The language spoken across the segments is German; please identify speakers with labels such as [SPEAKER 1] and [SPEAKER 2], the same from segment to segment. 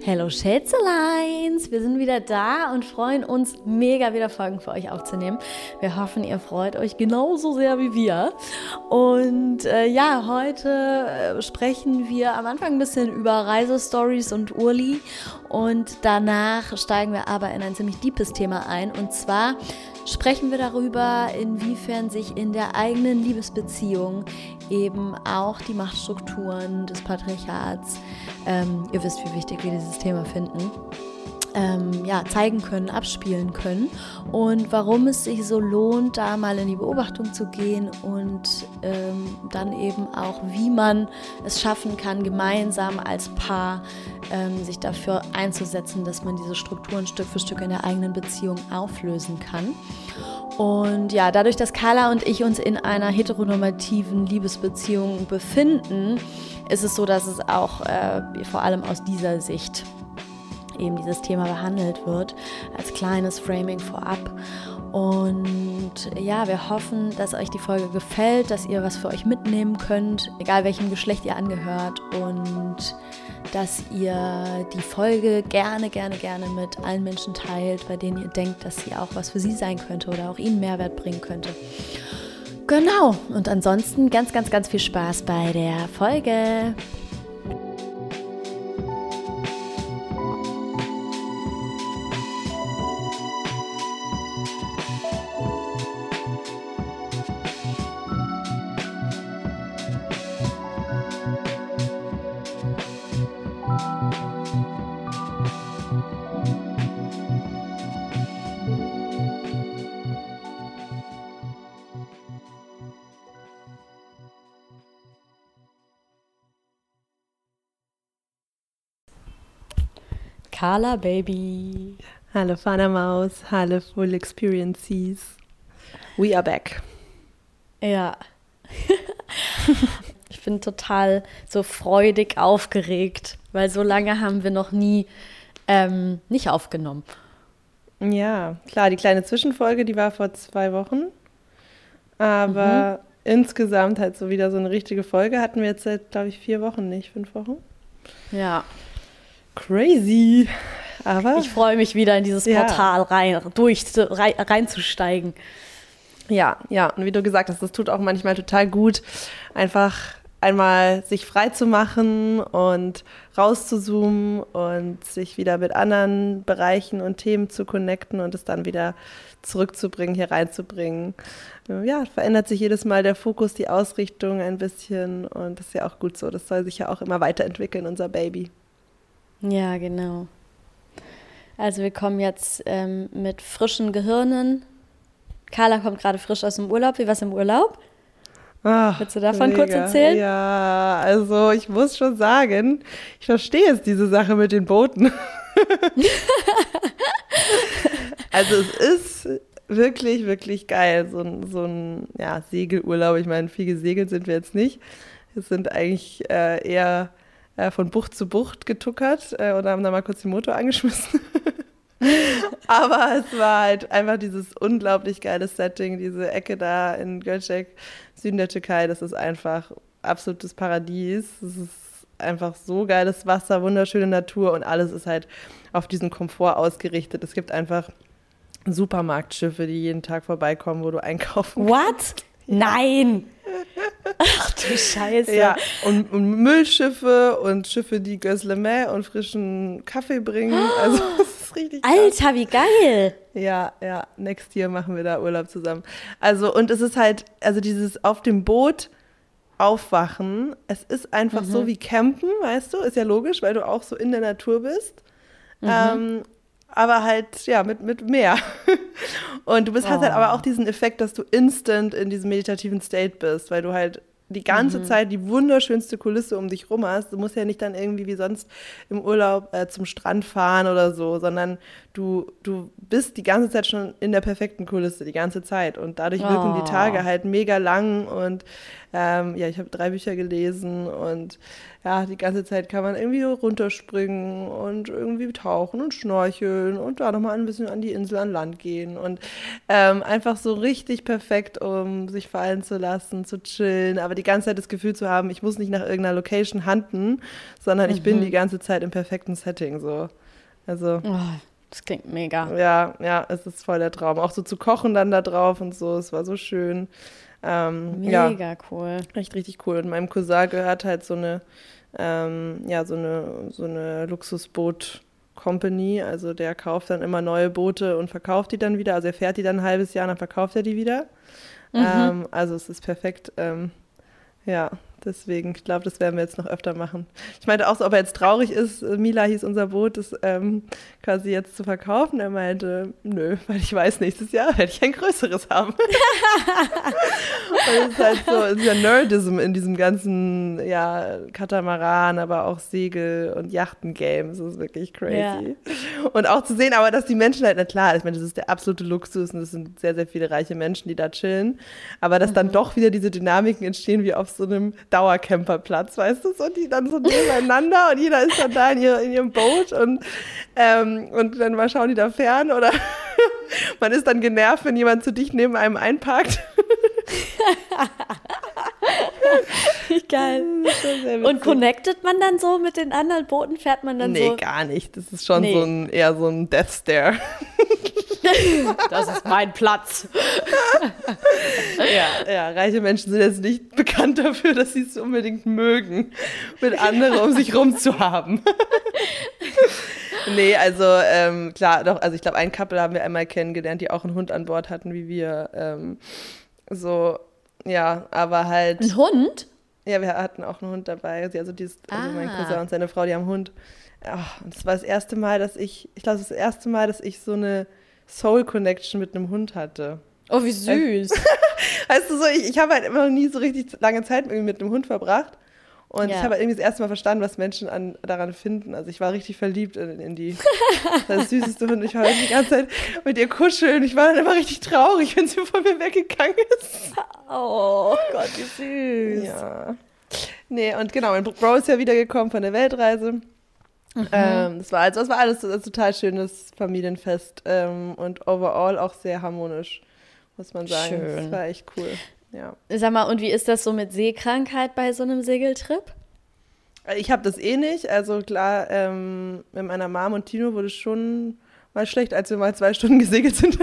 [SPEAKER 1] Hello Schätzeleins! Wir sind wieder da und freuen uns mega wieder Folgen für euch aufzunehmen. Wir hoffen, ihr freut euch genauso sehr wie wir. Und äh, ja, heute äh, sprechen wir am Anfang ein bisschen über Reisestories und Urli und danach steigen wir aber in ein ziemlich deepes Thema ein und zwar sprechen wir darüber, inwiefern sich in der eigenen Liebesbeziehung eben auch die Machtstrukturen des Patriarchats, ähm, ihr wisst, wie wichtig wir dieses Thema finden, ähm, ja, zeigen können, abspielen können und warum es sich so lohnt, da mal in die Beobachtung zu gehen und ähm, dann eben auch, wie man es schaffen kann, gemeinsam als Paar ähm, sich dafür einzusetzen, dass man diese Strukturen Stück für Stück in der eigenen Beziehung auflösen kann. Und ja, dadurch, dass Carla und ich uns in einer heteronormativen Liebesbeziehung befinden, ist es so, dass es auch äh, vor allem aus dieser Sicht eben dieses Thema behandelt wird, als kleines Framing vorab. Und ja, wir hoffen, dass euch die Folge gefällt, dass ihr was für euch mitnehmen könnt, egal welchem Geschlecht ihr angehört und dass ihr die Folge gerne, gerne, gerne mit allen Menschen teilt, bei denen ihr denkt, dass sie auch was für sie sein könnte oder auch ihnen Mehrwert bringen könnte. Genau, und ansonsten ganz, ganz, ganz viel Spaß bei der Folge. Carla Baby.
[SPEAKER 2] Hallo Fana Maus, hallo Full Experiences. We are back.
[SPEAKER 1] Ja. ich bin total so freudig aufgeregt, weil so lange haben wir noch nie ähm, nicht aufgenommen.
[SPEAKER 2] Ja, klar, die kleine Zwischenfolge, die war vor zwei Wochen. Aber mhm. insgesamt halt so wieder so eine richtige Folge hatten wir jetzt seit, glaube ich, vier Wochen nicht, fünf Wochen.
[SPEAKER 1] Ja.
[SPEAKER 2] Crazy. Aber
[SPEAKER 1] ich freue mich wieder in dieses ja. Portal rein, durch, rein, reinzusteigen.
[SPEAKER 2] Ja, ja. Und wie du gesagt hast, das tut auch manchmal total gut, einfach einmal sich frei zu machen und rauszuzoomen und sich wieder mit anderen Bereichen und Themen zu connecten und es dann wieder zurückzubringen, hier reinzubringen. Ja, verändert sich jedes Mal der Fokus, die Ausrichtung ein bisschen und das ist ja auch gut so. Das soll sich ja auch immer weiterentwickeln, unser Baby.
[SPEAKER 1] Ja, genau. Also wir kommen jetzt ähm, mit frischen Gehirnen. Carla kommt gerade frisch aus dem Urlaub. Wie war es im Urlaub? Ach, Willst du davon mega. kurz erzählen?
[SPEAKER 2] Ja, also ich muss schon sagen, ich verstehe jetzt diese Sache mit den Booten. also es ist wirklich, wirklich geil. So ein, so ein ja, Segelurlaub. Ich meine, viel gesegelt sind wir jetzt nicht. Es sind eigentlich äh, eher äh, von Bucht zu Bucht getuckert äh, und haben dann mal kurz den Motor angeschmissen. Aber es war halt einfach dieses unglaublich geile Setting, diese Ecke da in Göcek, Süden der Türkei, das ist einfach absolutes Paradies. Es ist einfach so geiles Wasser, wunderschöne Natur und alles ist halt auf diesen Komfort ausgerichtet. Es gibt einfach Supermarktschiffe, die jeden Tag vorbeikommen, wo du einkaufen
[SPEAKER 1] What? kannst. Nein! Ach du Scheiße.
[SPEAKER 2] Ja, und, und Müllschiffe und Schiffe, die Gözleme und frischen Kaffee bringen. Also, das ist richtig
[SPEAKER 1] Alter, krass. wie geil.
[SPEAKER 2] Ja, ja, next year machen wir da Urlaub zusammen. Also, und es ist halt, also dieses auf dem Boot aufwachen, es ist einfach mhm. so wie campen, weißt du? Ist ja logisch, weil du auch so in der Natur bist. Mhm. Ähm, aber halt, ja, mit, mit mehr. Und du bist, oh. hast halt aber oh. auch diesen Effekt, dass du instant in diesem meditativen State bist, weil du halt die ganze mhm. Zeit die wunderschönste Kulisse um dich rum hast. Du musst ja nicht dann irgendwie wie sonst im Urlaub äh, zum Strand fahren oder so, sondern du, du bist die ganze Zeit schon in der perfekten Kulisse, die ganze Zeit. Und dadurch oh. wirken die Tage halt mega lang und Ähm, ja, ich habe drei Bücher gelesen und ja, die ganze Zeit kann man irgendwie runterspringen und irgendwie tauchen und schnorcheln und da nochmal ein bisschen an die Insel an Land gehen und ähm, einfach so richtig perfekt, um sich fallen zu lassen, zu chillen, aber die ganze Zeit das Gefühl zu haben, ich muss nicht nach irgendeiner Location handen, sondern ich bin mhm. die ganze Zeit im perfekten Setting so. Also.
[SPEAKER 1] Oh. Das klingt mega.
[SPEAKER 2] Ja, ja, es ist voll der Traum. Auch so zu kochen dann da drauf und so, es war so schön. Ähm,
[SPEAKER 1] mega ja, cool.
[SPEAKER 2] Echt richtig cool. Und meinem Cousin gehört halt so eine, ähm, ja, so eine, so eine Luxusboot- Company, also der kauft dann immer neue Boote und verkauft die dann wieder. Also er fährt die dann ein halbes Jahr und dann verkauft er die wieder. Mhm. Ähm, also es ist perfekt. Ähm, ja, Deswegen, ich glaube, das werden wir jetzt noch öfter machen. Ich meinte auch so, ob er jetzt traurig ist, Mila hieß unser Boot, das ähm, quasi jetzt zu verkaufen. Er meinte, nö, weil ich weiß, nächstes Jahr werde ich ein größeres haben. Und es ist halt so, es ist ja Nerdism in diesem ganzen, ja, Katamaran, aber auch Segel- und Yachten-Games. Das ist wirklich crazy. Ja. Und auch zu sehen, aber dass die Menschen halt, na klar, ich meine, das ist der absolute Luxus und es sind sehr, sehr viele reiche Menschen, die da chillen. Aber dass mhm. dann doch wieder diese Dynamiken entstehen wie auf so einem Dauercamperplatz, weißt du, so die dann so nebeneinander und jeder ist dann da in, ihr, in ihrem Boot und, ähm, und dann mal schauen die da fern oder man ist dann genervt, wenn jemand zu dicht neben einem einparkt.
[SPEAKER 1] Geil. Und connectet man dann so mit den anderen Booten? Fährt man dann
[SPEAKER 2] nee,
[SPEAKER 1] so?
[SPEAKER 2] Nee, gar nicht. Das ist schon nee. so ein, eher so ein Death Stare.
[SPEAKER 1] das ist mein Platz.
[SPEAKER 2] ja, ja, reiche Menschen sind jetzt nicht bekannt dafür, dass sie es unbedingt mögen, mit anderen um sich rum zu haben. nee, also ähm, klar, doch, also ich glaube, ein Couple haben wir einmal kennengelernt, die auch einen Hund an Bord hatten, wie wir. Ähm, so, ja, aber halt.
[SPEAKER 1] Ein Hund?
[SPEAKER 2] Ja, wir hatten auch einen Hund dabei. Also, dieses, also mein ah. Cousin und seine Frau, die haben einen Hund. Ach, und das war das erste Mal, dass ich, ich glaube, das, das erste Mal, dass ich so eine Soul Connection mit einem Hund hatte.
[SPEAKER 1] Oh, wie süß.
[SPEAKER 2] Weißt du, so, ich, ich habe halt immer noch nie so richtig lange Zeit mit einem Hund verbracht. Und ja. ich habe halt irgendwie das erste Mal verstanden, was Menschen an, daran finden. Also ich war richtig verliebt in, in die das süßeste Hund. Ich war halt die ganze Zeit mit ihr kuscheln. Ich war dann immer richtig traurig, wenn sie von mir weggegangen ist.
[SPEAKER 1] Oh Gott, wie süß.
[SPEAKER 2] Ja. Nee, und genau, mein Bro ist ja wiedergekommen von der Weltreise. Mhm. Ähm, das, war, also, das war alles ein total schönes Familienfest ähm, und overall auch sehr harmonisch, muss man sagen. Schön. Das war echt cool. Ja.
[SPEAKER 1] Sag mal, und wie ist das so mit Seekrankheit bei so einem Segeltrip?
[SPEAKER 2] Ich habe das eh nicht. Also klar, ähm, mit meiner Mom und Tino wurde es schon mal schlecht, als wir mal zwei Stunden gesegelt sind.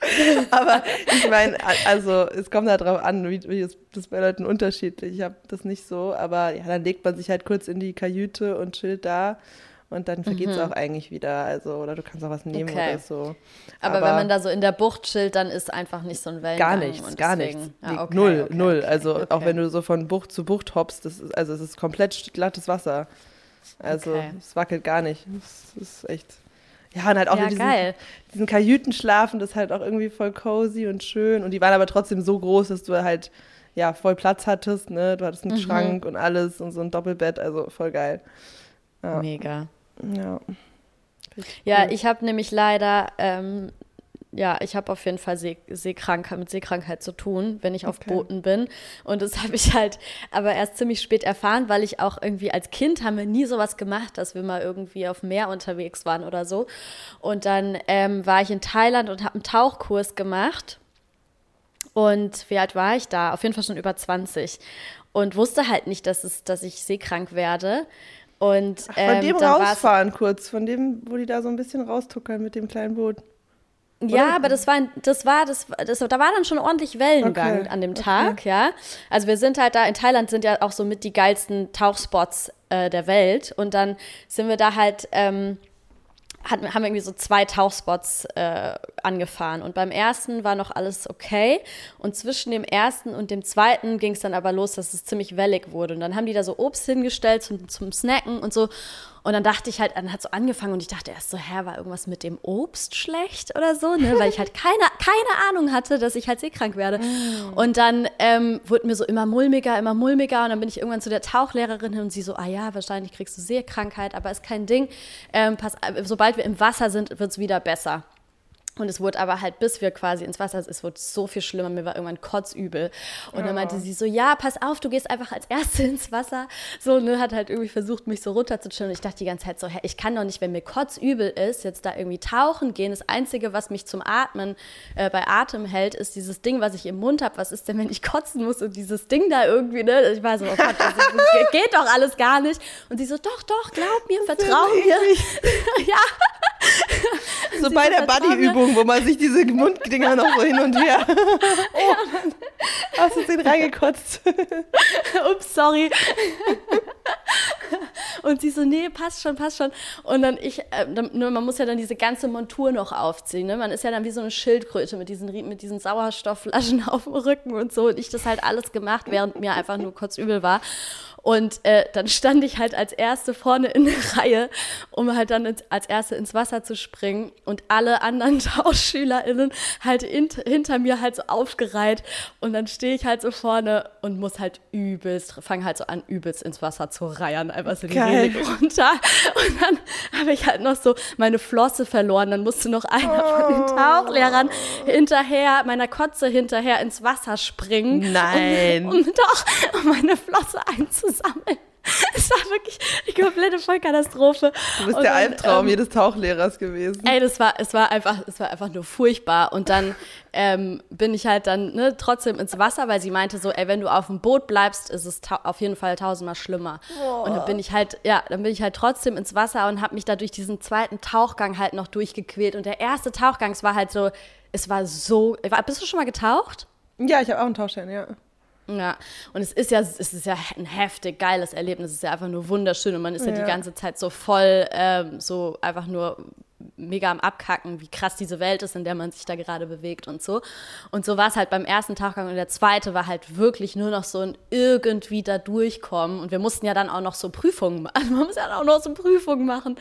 [SPEAKER 2] Aber ich meine, also es kommt halt drauf an, wie, wie das, das bei Leuten unterschiedlich. Ich habe das nicht so, aber ja, dann legt man sich halt kurz in die Kajüte und chillt da und dann vergeht es mhm. auch eigentlich wieder. Also, oder du kannst auch was nehmen okay. oder so.
[SPEAKER 1] Aber, Aber, wenn man da so in der Bucht chillt, dann ist einfach nicht so ein Wellengang.
[SPEAKER 2] Gar nichts, gar nichts. Ja, okay, null, okay, null. also auch wenn du so von Bucht zu Bucht hoppst, das ist, also es ist komplett glattes Wasser. Also es wackelt gar nicht. Es ist echt. Ja, und halt auch ja, diesen, geil. diesen Kajütenschlafen, das ist halt auch irgendwie voll cozy und schön. Und die waren aber trotzdem so groß, dass du halt ja voll Platz hattest. Ne? Du hattest einen mhm. Schrank und alles und so ein Doppelbett, also voll geil.
[SPEAKER 1] Ja. Mega.
[SPEAKER 2] Ja.
[SPEAKER 1] Ja, ich habe nämlich leider, ähm, ja, ich habe auf jeden Fall See Seekrankheit, mit Seekrankheit zu tun, wenn ich auf okay. Booten bin. Und das habe ich halt aber erst ziemlich spät erfahren, weil ich auch irgendwie als Kind haben wir nie sowas gemacht, dass wir mal irgendwie auf Meer unterwegs waren oder so. Und dann ähm, war ich in Thailand und habe einen Tauchkurs gemacht. Und wie alt war ich da? Auf jeden Fall schon über 20. Und wusste halt nicht, dass, es, dass ich seekrank werde. Und,
[SPEAKER 2] Ach, von ähm, dem rausfahren kurz, von dem, wo die da so ein bisschen raustuckern mit dem kleinen Boot.
[SPEAKER 1] Oder? Ja, aber das war, das war, das, das, da war dann schon ordentlich Wellengang okay. an dem Tag, okay. ja. Also wir sind halt da, in Thailand sind ja auch so mit die geilsten Tauchspots äh, der Welt. Und dann sind wir da halt ähm, hat, haben wir irgendwie so zwei Tauchspots äh, angefahren. Und beim ersten war noch alles okay. Und zwischen dem ersten und dem zweiten ging es dann aber los, dass es ziemlich wellig wurde. Und dann haben die da so Obst hingestellt zum, zum Snacken und so. Und dann dachte ich halt, dann hat so angefangen und ich dachte erst so, hä, war irgendwas mit dem Obst schlecht oder so, ne? Weil ich halt keine, keine Ahnung hatte, dass ich halt seekrank werde. Mm. Und dann ähm, wurde mir so immer mulmiger, immer mulmiger und dann bin ich irgendwann zu der Tauchlehrerin hin und sie so, ah ja, wahrscheinlich kriegst du Seekrankheit, aber ist kein Ding. Ähm, pass, sobald wir im Wasser sind, wird es wieder besser. Und es wurde aber halt, bis wir quasi ins Wasser, es wurde so viel schlimmer, mir war irgendwann kotzübel. Und dann meinte sie so, ja, pass auf, du gehst einfach als Erste ins Wasser. So, ne, hat halt irgendwie versucht, mich so runterzuchillen. Und ich dachte die ganze Zeit so, hä, ich kann doch nicht, wenn mir kotzübel ist, jetzt da irgendwie tauchen gehen. Das Einzige, was mich zum Atmen, äh, bei Atem hält, ist dieses Ding, was ich im Mund habe. Was ist denn, wenn ich kotzen muss und dieses Ding da irgendwie, ne? Ich war so, oh Gott, das, ist, das geht doch alles gar nicht. Und sie so, doch, doch, glaub mir, vertrau mir. ja.
[SPEAKER 2] So bei der Buddy-Übung, wo man sich diese Munddinger noch so hin und her. oh, hast du den reingekotzt?
[SPEAKER 1] Ups, sorry. Und sie so, nee, passt schon, passt schon. Und dann ich, äh, dann, ne, man muss ja dann diese ganze Montur noch aufziehen. Ne? Man ist ja dann wie so eine Schildkröte mit diesen, mit diesen Sauerstoffflaschen auf dem Rücken und so. Und ich das halt alles gemacht, während mir einfach nur kurz übel war. Und äh, dann stand ich halt als Erste vorne in der Reihe, um halt dann ins, als Erste ins Wasser zu springen. Und alle anderen TauschschülerInnen halt in, hinter mir halt so aufgereiht. Und dann stehe ich halt so vorne und muss halt übelst, fange halt so an, übelst ins Wasser zu reiern, einfach so die Geil. runter. Und dann habe ich halt noch so meine Flosse verloren. Dann musste noch einer oh. von den oh. Tauchlehrern hinterher, meiner Kotze hinterher ins Wasser springen.
[SPEAKER 2] Nein.
[SPEAKER 1] Um, um doch um meine Flosse einzusammeln sammeln. Es war wirklich die komplette Vollkatastrophe.
[SPEAKER 2] Du bist und der Albtraum ähm, jedes Tauchlehrers gewesen.
[SPEAKER 1] Ey, das war, es war einfach, es war einfach nur furchtbar. Und dann ähm, bin ich halt dann ne, trotzdem ins Wasser, weil sie meinte so, ey, wenn du auf dem Boot bleibst, ist es auf jeden Fall tausendmal schlimmer. Oh. Und dann bin ich halt, ja, dann bin ich halt trotzdem ins Wasser und habe mich da durch diesen zweiten Tauchgang halt noch durchgequält. Und der erste Tauchgang, es war halt so, es war so. Bist du schon mal getaucht?
[SPEAKER 2] Ja, ich habe auch einen Tauchschein, ja.
[SPEAKER 1] Ja, und es ist ja, es ist ja ein heftig geiles Erlebnis. Es ist ja einfach nur wunderschön und man ist ja, ja die ganze Zeit so voll, ähm, so einfach nur mega am Abkacken, wie krass diese Welt ist, in der man sich da gerade bewegt und so. Und so war es halt beim ersten Tauchgang und der zweite war halt wirklich nur noch so ein irgendwie da durchkommen. Und wir mussten ja dann auch noch so Prüfungen machen. Also man muss ja auch noch so Prüfungen machen.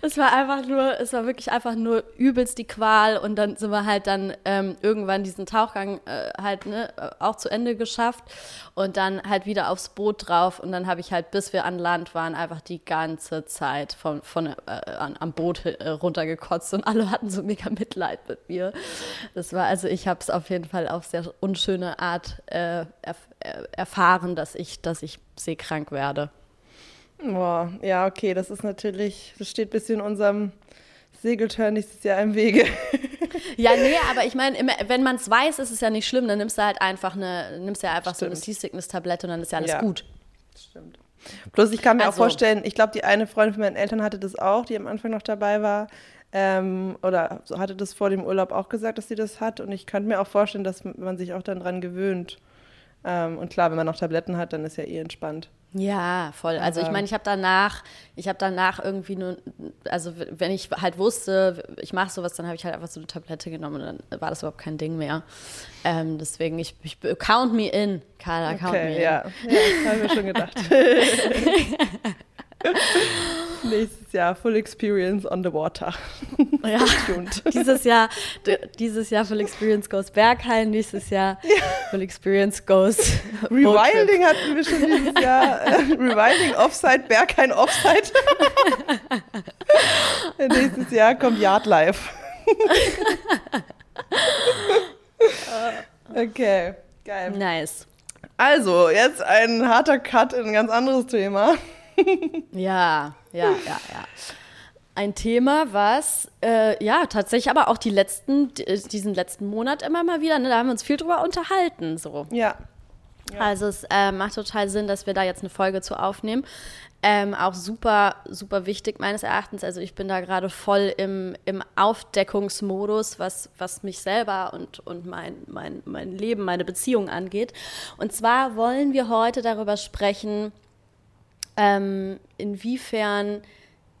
[SPEAKER 1] Es war einfach nur, es war wirklich einfach nur übelst die Qual. Und dann sind wir halt dann ähm, irgendwann diesen Tauchgang äh, halt ne, auch zu Ende geschafft und dann halt wieder aufs Boot drauf. Und dann habe ich halt, bis wir an Land waren, einfach die ganze Zeit von, von, äh, an, am Boot äh, runtergekotzt und alle hatten so mega Mitleid mit mir. Das war, also ich habe es auf jeden Fall auf sehr unschöne Art äh, erf äh, erfahren, dass ich, dass ich seekrank werde.
[SPEAKER 2] Boah, ja, okay, das ist natürlich, das steht ein bisschen in unserem Segeltörn nächstes Jahr im Wege.
[SPEAKER 1] ja, nee, aber ich meine, wenn man es weiß, ist es ja nicht schlimm. Dann nimmst du halt einfach eine, nimmst ja einfach Stimmt. so eine Seasickness-Tablette und dann ist ja alles ja. gut.
[SPEAKER 2] Stimmt. Bloß ich kann mir also, auch vorstellen, ich glaube, die eine Freundin von meinen Eltern hatte das auch, die am Anfang noch dabei war. Ähm, oder hatte das vor dem Urlaub auch gesagt, dass sie das hat. Und ich könnte mir auch vorstellen, dass man sich auch dann dran gewöhnt. Ähm, und klar, wenn man noch Tabletten hat, dann ist ja eh entspannt.
[SPEAKER 1] Ja, voll. Also ich meine, ich habe danach, ich habe danach irgendwie nur, also wenn ich halt wusste, ich mache sowas, dann habe ich halt einfach so eine Tablette genommen und dann war das überhaupt kein Ding mehr. Ähm, deswegen, ich, ich, count me in, Carla, count okay, me in.
[SPEAKER 2] Ja, ja habe ich mir schon gedacht. Nächstes Jahr Full Experience on the Water.
[SPEAKER 1] Ja, dieses Jahr, dieses Jahr Full Experience goes Berghain, nächstes Jahr ja. Full Experience goes
[SPEAKER 2] Rewilding hatten wir schon dieses Jahr. Rewilding Offside, Berghain Offside. nächstes Jahr kommt Yardlife. okay, geil.
[SPEAKER 1] Nice.
[SPEAKER 2] Also, jetzt ein harter Cut in ein ganz anderes Thema.
[SPEAKER 1] Ja, ja, ja, ja. Ein Thema, was äh, ja tatsächlich aber auch die letzten, diesen letzten Monat immer mal wieder, ne, da haben wir uns viel drüber unterhalten. So.
[SPEAKER 2] Ja.
[SPEAKER 1] ja. Also es äh, macht total Sinn, dass wir da jetzt eine Folge zu aufnehmen. Ähm, auch super, super wichtig meines Erachtens. Also ich bin da gerade voll im, im Aufdeckungsmodus, was, was mich selber und, und mein, mein, mein Leben, meine Beziehung angeht. Und zwar wollen wir heute darüber sprechen, ähm, inwiefern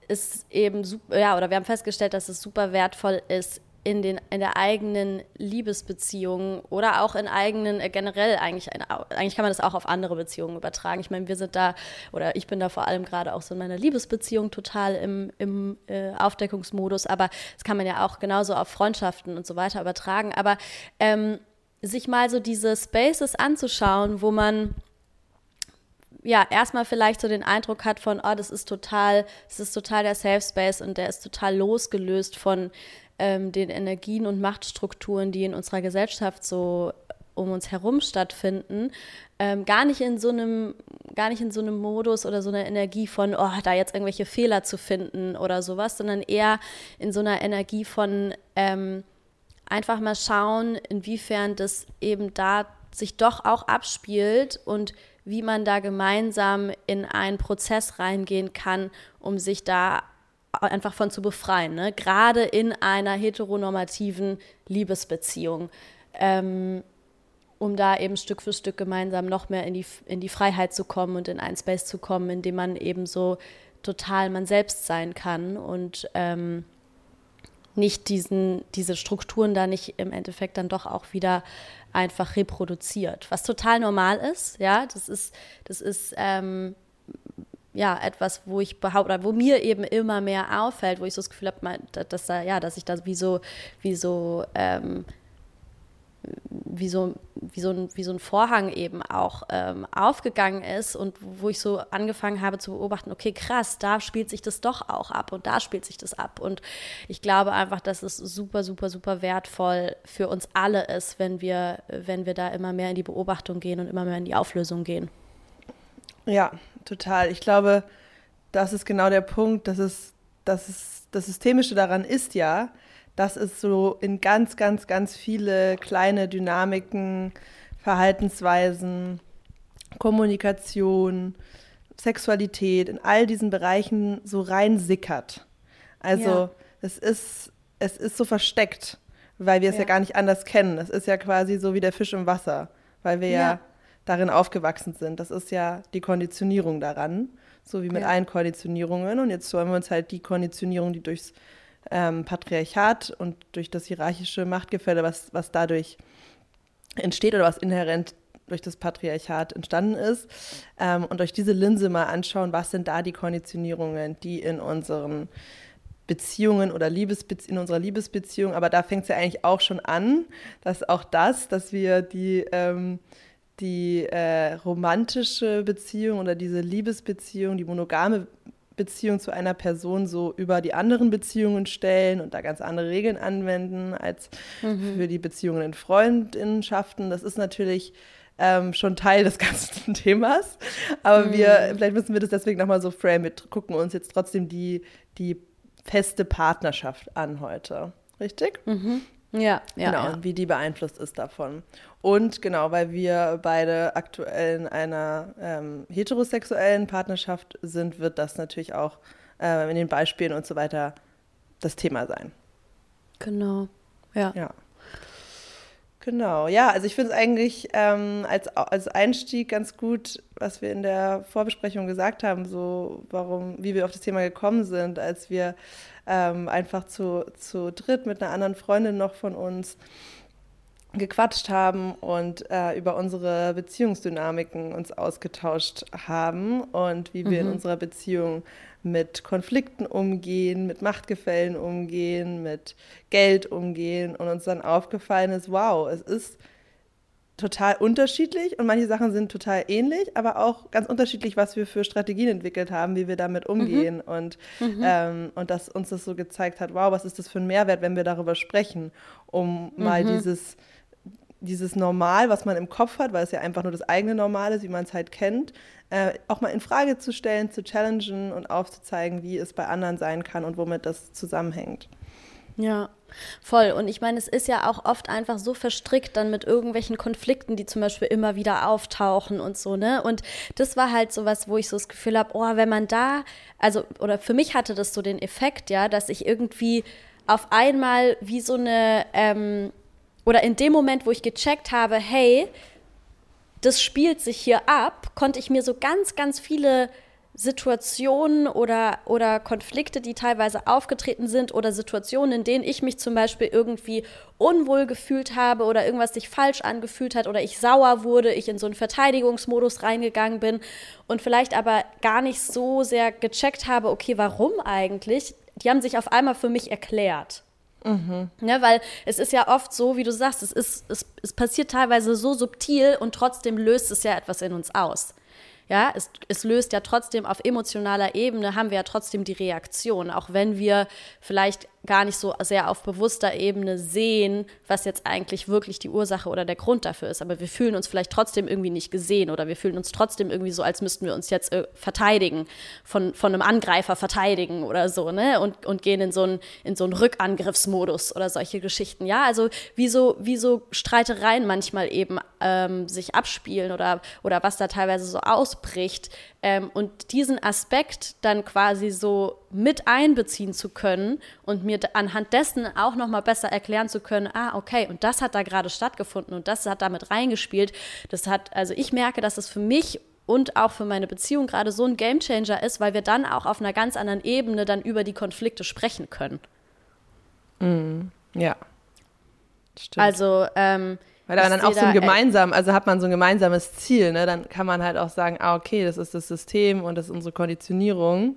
[SPEAKER 1] es eben super, ja, oder wir haben festgestellt, dass es super wertvoll ist, in, den, in der eigenen Liebesbeziehung oder auch in eigenen, äh, generell eigentlich, eigentlich kann man das auch auf andere Beziehungen übertragen. Ich meine, wir sind da, oder ich bin da vor allem gerade auch so in meiner Liebesbeziehung total im, im äh, Aufdeckungsmodus, aber das kann man ja auch genauso auf Freundschaften und so weiter übertragen. Aber ähm, sich mal so diese Spaces anzuschauen, wo man ja, erstmal vielleicht so den Eindruck hat von, oh, das ist total, das ist total der Safe Space und der ist total losgelöst von ähm, den Energien und Machtstrukturen, die in unserer Gesellschaft so um uns herum stattfinden, ähm, gar nicht in so einem, gar nicht in so einem Modus oder so einer Energie von, oh, da jetzt irgendwelche Fehler zu finden oder sowas, sondern eher in so einer Energie von ähm, einfach mal schauen, inwiefern das eben da sich doch auch abspielt und wie man da gemeinsam in einen Prozess reingehen kann, um sich da einfach von zu befreien, ne? gerade in einer heteronormativen Liebesbeziehung. Ähm, um da eben Stück für Stück gemeinsam noch mehr in die, in die Freiheit zu kommen und in einen Space zu kommen, in dem man eben so total man selbst sein kann und ähm, nicht diesen, diese Strukturen da nicht im Endeffekt dann doch auch wieder einfach reproduziert, was total normal ist, ja, das ist, das ist ähm, ja etwas, wo ich behaupte, wo mir eben immer mehr auffällt, wo ich so das Gefühl habe, dass da, ja, dass ich da wie so, wie so ähm, wie so, wie so, ein, wie so ein Vorhang eben auch ähm, aufgegangen ist und wo ich so angefangen habe zu beobachten, okay, krass, da spielt sich das doch auch ab und da spielt sich das ab. Und ich glaube einfach, dass es super, super, super wertvoll für uns alle ist, wenn wir, wenn wir da immer mehr in die Beobachtung gehen und immer mehr in die Auflösung gehen.
[SPEAKER 2] Ja, total. Ich glaube, das ist genau der Punkt, dass es, dass es das Systemische daran ist ja, dass es so in ganz, ganz, ganz viele kleine Dynamiken, Verhaltensweisen, Kommunikation, Sexualität, in all diesen Bereichen so reinsickert. Also ja. es, ist, es ist so versteckt, weil wir es ja. ja. gar nicht anders kennen. Es ist ja quasi so wie der Fisch im Wasser, weil wir ja, ja darin aufgewachsen sind. Das ist ja die Konditionierung daran, so wie mit allen Konditionierungen. Und jetzt wollen wir uns halt die Konditionierung, die durchs ähm, Patriarchat und durch das hierarchische Machtgefälle, was, was dadurch entsteht oder was inhärent durch das Patriarchat entstanden ist ähm, und durch diese Linse mal anschauen, was sind da die Konditionierungen, die in unseren Beziehungen oder Liebesbe in unserer Liebesbeziehung, aber da fängt es ja eigentlich auch schon an, dass auch das, dass wir die, ähm, die äh, romantische Beziehung oder diese Liebesbeziehung, die monogame Beziehung zu einer Person so über die anderen Beziehungen stellen und da ganz andere Regeln anwenden als mhm. für die Beziehungen in Freundinnenschaften. Das ist natürlich ähm, schon Teil des ganzen Themas. Aber mhm. wir, vielleicht müssen wir das deswegen nochmal so frame. Wir gucken uns jetzt trotzdem die, die feste Partnerschaft an heute. Richtig?
[SPEAKER 1] Mhm. Ja, ja.
[SPEAKER 2] Genau,
[SPEAKER 1] ja.
[SPEAKER 2] wie die beeinflusst ist davon. Und genau, weil wir beide aktuell in einer ähm, heterosexuellen Partnerschaft sind, wird das natürlich auch äh, in den Beispielen und so weiter das Thema sein.
[SPEAKER 1] Genau, ja.
[SPEAKER 2] Ja. Genau, ja, also ich finde es eigentlich ähm, als, als Einstieg ganz gut, was wir in der Vorbesprechung gesagt haben, so warum, wie wir auf das Thema gekommen sind, als wir ähm, einfach zu, zu dritt mit einer anderen Freundin noch von uns gequatscht haben und äh, über unsere Beziehungsdynamiken uns ausgetauscht haben und wie wir mhm. in unserer Beziehung mit Konflikten umgehen, mit Machtgefällen umgehen, mit Geld umgehen und uns dann aufgefallen ist, wow, es ist total unterschiedlich und manche Sachen sind total ähnlich, aber auch ganz unterschiedlich, was wir für Strategien entwickelt haben, wie wir damit umgehen mhm. und, mhm. Ähm, und dass uns das so gezeigt hat, wow, was ist das für ein Mehrwert, wenn wir darüber sprechen, um mhm. mal dieses, dieses Normal, was man im Kopf hat, weil es ja einfach nur das eigene Normal ist, wie man es halt kennt, äh, auch mal in Frage zu stellen, zu challengen und aufzuzeigen, wie es bei anderen sein kann und womit das zusammenhängt.
[SPEAKER 1] Ja, voll. Und ich meine, es ist ja auch oft einfach so verstrickt dann mit irgendwelchen Konflikten, die zum Beispiel immer wieder auftauchen und so, ne? Und das war halt so was, wo ich so das Gefühl habe, oh, wenn man da, also, oder für mich hatte das so den Effekt, ja, dass ich irgendwie auf einmal wie so eine, ähm, oder in dem Moment, wo ich gecheckt habe, hey, das spielt sich hier ab, konnte ich mir so ganz, ganz viele Situationen oder, oder Konflikte, die teilweise aufgetreten sind oder Situationen, in denen ich mich zum Beispiel irgendwie unwohl gefühlt habe oder irgendwas sich falsch angefühlt hat oder ich sauer wurde, ich in so einen Verteidigungsmodus reingegangen bin und vielleicht aber gar nicht so sehr gecheckt habe, okay, warum eigentlich? Die haben sich auf einmal für mich erklärt. Mhm. Ne, weil es ist ja oft so, wie du sagst, es, ist, es, es passiert teilweise so subtil und trotzdem löst es ja etwas in uns aus. Ja, es, es löst ja trotzdem auf emotionaler Ebene, haben wir ja trotzdem die Reaktion, auch wenn wir vielleicht gar nicht so sehr auf bewusster Ebene sehen, was jetzt eigentlich wirklich die Ursache oder der Grund dafür ist. Aber wir fühlen uns vielleicht trotzdem irgendwie nicht gesehen oder wir fühlen uns trotzdem irgendwie so, als müssten wir uns jetzt äh, verteidigen, von, von einem Angreifer verteidigen oder so, ne? Und, und gehen in so einen, in so einen Rückangriffsmodus oder solche Geschichten. Ja, also wie so, wie so Streitereien manchmal eben ähm, sich abspielen oder, oder was da teilweise so ausbricht. Ähm, und diesen Aspekt dann quasi so mit einbeziehen zu können und mir anhand dessen auch noch mal besser erklären zu können, ah, okay, und das hat da gerade stattgefunden und das hat damit reingespielt. Das hat, also ich merke, dass es für mich und auch für meine Beziehung gerade so ein Gamechanger ist, weil wir dann auch auf einer ganz anderen Ebene dann über die Konflikte sprechen können.
[SPEAKER 2] Mm, ja.
[SPEAKER 1] Stimmt. Also, ähm,
[SPEAKER 2] weil dann auch so ein gemeinsam, also hat man so ein gemeinsames Ziel, ne? Dann kann man halt auch sagen, ah, okay, das ist das System und das ist unsere Konditionierung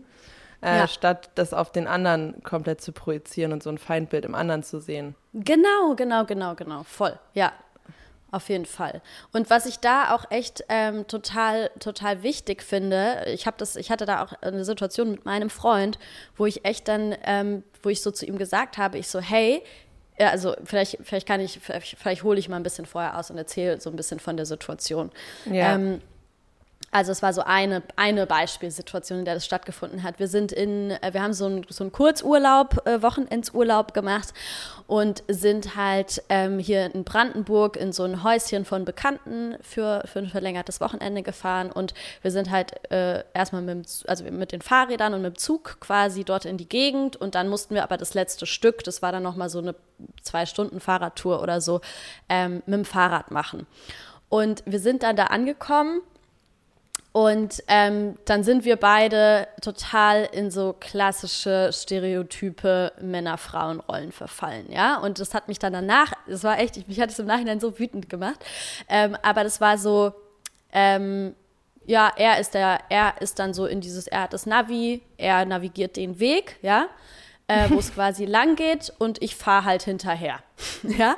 [SPEAKER 2] äh, ja. statt das auf den anderen komplett zu projizieren und so ein Feindbild im anderen zu sehen.
[SPEAKER 1] Genau, genau, genau, genau, voll, ja. Auf jeden Fall. Und was ich da auch echt ähm, total, total wichtig finde, ich habe das, ich hatte da auch eine Situation mit meinem Freund, wo ich echt dann, ähm, wo ich so zu ihm gesagt habe, ich so, hey, also vielleicht, vielleicht kann ich, vielleicht, vielleicht hole ich mal ein bisschen vorher aus und erzähle so ein bisschen von der Situation. Ja. Ähm, also es war so eine, eine Beispielsituation, in der das stattgefunden hat. Wir sind in, äh, wir haben so einen, so einen Kurzurlaub, äh, Wochenendsurlaub gemacht und sind halt ähm, hier in Brandenburg in so ein Häuschen von Bekannten für, für ein verlängertes Wochenende gefahren und wir sind halt äh, erstmal mit, also mit den Fahrrädern und mit dem Zug quasi dort in die Gegend und dann mussten wir aber das letzte Stück, das war dann nochmal so eine zwei Stunden Fahrradtour oder so, ähm, mit dem Fahrrad machen. Und wir sind dann da angekommen und ähm, dann sind wir beide total in so klassische Stereotype Männer-Frauen-Rollen verfallen, ja. Und das hat mich dann danach, das war echt, mich hat es im Nachhinein so wütend gemacht. Ähm, aber das war so, ähm, ja, er ist der, er ist dann so in dieses, er hat das Navi, er navigiert den Weg, ja äh, wo es quasi lang geht und ich fahre halt hinterher. ja?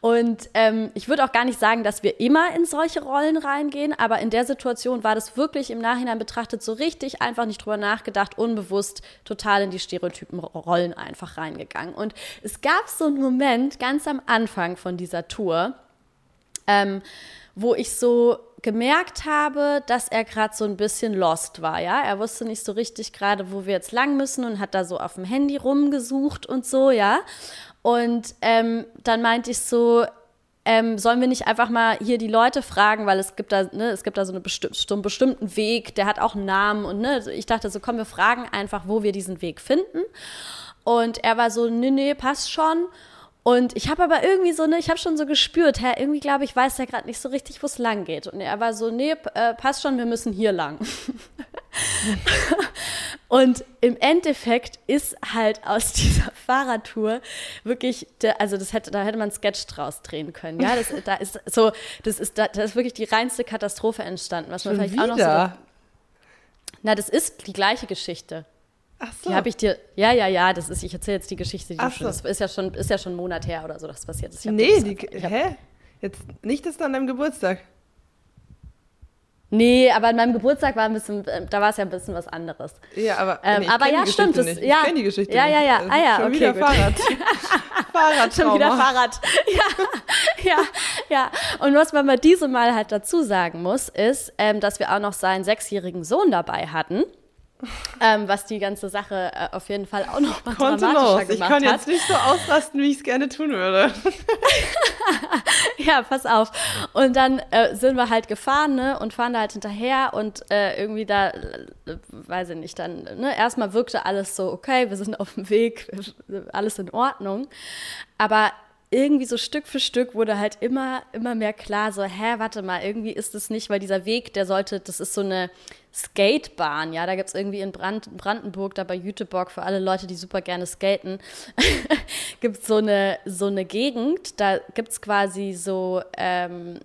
[SPEAKER 1] Und ähm, ich würde auch gar nicht sagen, dass wir immer in solche Rollen reingehen, aber in der Situation war das wirklich im Nachhinein betrachtet so richtig einfach nicht drüber nachgedacht, unbewusst total in die stereotypen Rollen einfach reingegangen. Und es gab so einen Moment ganz am Anfang von dieser Tour, ähm, wo ich so gemerkt habe, dass er gerade so ein bisschen lost war, ja. Er wusste nicht so richtig gerade, wo wir jetzt lang müssen und hat da so auf dem Handy rumgesucht und so, ja. Und ähm, dann meinte ich so, ähm, sollen wir nicht einfach mal hier die Leute fragen, weil es gibt da, ne, es gibt da so, eine besti so einen bestimmten Weg, der hat auch einen Namen und ne, ich dachte so, komm, wir fragen einfach, wo wir diesen Weg finden. Und er war so, nee, nee, passt schon. Und ich habe aber irgendwie so, ne, ich habe schon so gespürt, hä, irgendwie glaube ich, weiß er gerade nicht so richtig, wo es lang geht. Und er war so, nee, äh, passt schon, wir müssen hier lang. und im Endeffekt ist halt aus dieser Fahrradtour wirklich, der, also das hätte, da hätte man einen Sketch draus drehen können. Ja, das, da ist so, das ist, da, da ist wirklich die reinste Katastrophe entstanden, was man
[SPEAKER 2] Schon
[SPEAKER 1] vielleicht
[SPEAKER 2] wieder?
[SPEAKER 1] auch noch so. Na, das ist die gleiche Geschichte.
[SPEAKER 2] Ach so.
[SPEAKER 1] Die habe ich dir. Ja, ja, ja, das ist, ich erzähle jetzt die Geschichte, die
[SPEAKER 2] Ach
[SPEAKER 1] du schon,
[SPEAKER 2] so.
[SPEAKER 1] das ist ja schon, ist ja schon ein Monat her oder so, das passiert ist.
[SPEAKER 2] Nee, die,
[SPEAKER 1] hab,
[SPEAKER 2] hä? Jetzt nicht das an deinem Geburtstag.
[SPEAKER 1] Nee, aber an meinem Geburtstag war ein bisschen, äh, da war es ja ein bisschen was anderes.
[SPEAKER 2] Ja, aber,
[SPEAKER 1] Ähm,
[SPEAKER 2] nee,
[SPEAKER 1] aber ja,
[SPEAKER 2] die
[SPEAKER 1] stimmt,
[SPEAKER 2] Geschichte
[SPEAKER 1] das- ja.
[SPEAKER 2] Ich kenne die Geschichte
[SPEAKER 1] Ja, ja, ja. Ah, ja,
[SPEAKER 2] schon
[SPEAKER 1] okay,
[SPEAKER 2] wieder
[SPEAKER 1] gut.
[SPEAKER 2] Fahrrad. Fahrradtrauma.
[SPEAKER 1] Schon wieder Fahrrad. Ja, ja, ja. Und was man mal diese Mal halt dazu sagen muss, ist, ähm, dass wir auch noch seinen sechsjährigen Sohn dabei hatten. Ähm, was die ganze Sache äh, auf jeden Fall auch noch mal
[SPEAKER 2] Kontenance.
[SPEAKER 1] dramatischer
[SPEAKER 2] Ich
[SPEAKER 1] gemacht
[SPEAKER 2] kann
[SPEAKER 1] hat.
[SPEAKER 2] jetzt nicht so ausrasten, wie ich es gerne tun würde.
[SPEAKER 1] Ja, pass auf. Und dann äh, sind wir halt gefahren, ne, und fahren da halt hinterher und äh, irgendwie da, äh, weiß ich nicht, dann, ne, erstmal wirkte alles so, okay, wir sind auf dem Weg, alles in Ordnung. Aber irgendwie so Stück für Stück wurde halt immer, immer mehr klar, so, hä, warte mal, irgendwie ist es nicht, weil dieser Weg, der sollte, das ist so eine Skatebahn, ja, da gibt es irgendwie in Brand, Brandenburg, da bei Jüteborg, für alle Leute, die super gerne skaten, gibt es so eine, so eine Gegend, da gibt es quasi so, ähm,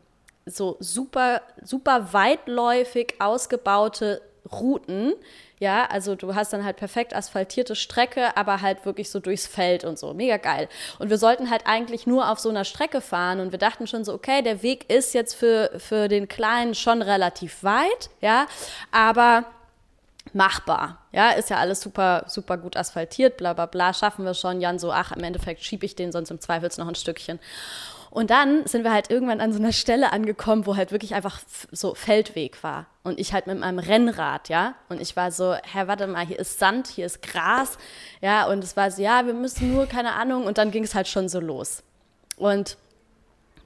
[SPEAKER 1] so super, super weitläufig ausgebaute Routen. Ja, also du hast dann halt perfekt asphaltierte Strecke, aber halt wirklich so durchs Feld und so. Mega geil. Und wir sollten halt eigentlich nur auf so einer Strecke fahren und wir dachten schon so, okay, der Weg ist jetzt für, für den Kleinen schon relativ weit, ja, aber machbar. Ja, ist ja alles super, super gut asphaltiert, bla bla bla, schaffen wir schon. Jan so, ach, im Endeffekt schiebe ich den sonst im Zweifels noch ein Stückchen. Und dann sind wir halt irgendwann an so einer Stelle angekommen, wo halt wirklich einfach so Feldweg war. Und ich halt mit meinem Rennrad, ja. Und ich war so, hä, warte mal, hier ist Sand, hier ist Gras. Ja, und es war so, ja, wir müssen nur, keine Ahnung. Und dann ging es halt schon so los. Und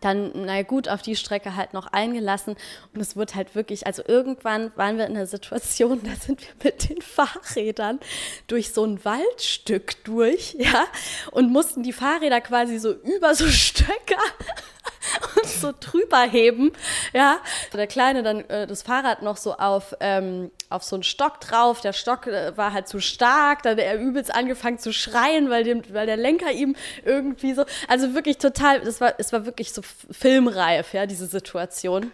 [SPEAKER 1] dann, na gut, auf die Strecke halt noch eingelassen. Und es wird halt wirklich, also irgendwann waren wir in der Situation, da sind wir mit den Fahrrädern durch so ein Waldstück durch, ja, und mussten die Fahrräder quasi so über so Stöcker und so drüber heben, ja. Der Kleine dann äh, das Fahrrad noch so auf, ähm, auf so einen Stock drauf. Der Stock äh, war halt zu stark. Dann hat er übelst angefangen zu schreien, weil, dem, weil der Lenker ihm irgendwie so, also wirklich total, das war, es war wirklich so filmreif, ja, diese Situation.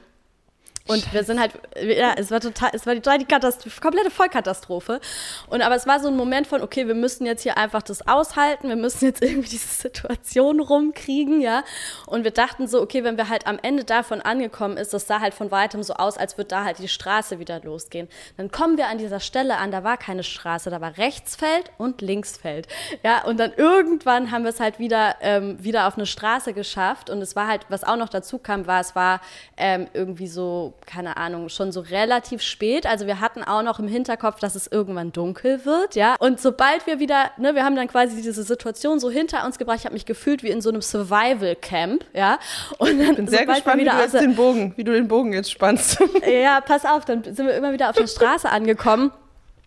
[SPEAKER 1] Und Scheiße. wir sind halt, ja, es war total, es war die, die Katastrophe, komplette Vollkatastrophe. Und aber es war so ein Moment von, okay, wir müssen jetzt hier einfach das aushalten, wir müssen jetzt irgendwie diese Situation rumkriegen, ja. Und wir dachten so, okay, wenn wir halt am Ende davon angekommen ist, das sah halt von weitem so aus, als würde da halt die Straße wieder losgehen. Dann kommen wir an dieser Stelle an, da war keine Straße, da war Rechtsfeld und Linksfeld. Ja, und dann irgendwann haben wir es halt wieder, ähm, wieder auf eine Straße geschafft. Und es war halt, was auch noch dazu kam, war, es war ähm, irgendwie so keine Ahnung, schon so relativ spät. Also wir hatten auch noch im Hinterkopf, dass es irgendwann dunkel wird, ja. Und sobald wir wieder, ne, wir haben dann quasi diese Situation so hinter uns gebracht. Ich habe mich gefühlt wie in so einem Survival Camp, ja.
[SPEAKER 2] Und dann, ich bin sehr gespannt, wie du jetzt den Bogen, wie du den Bogen jetzt spannst.
[SPEAKER 1] Ja, pass auf, dann sind wir immer wieder auf der Straße angekommen.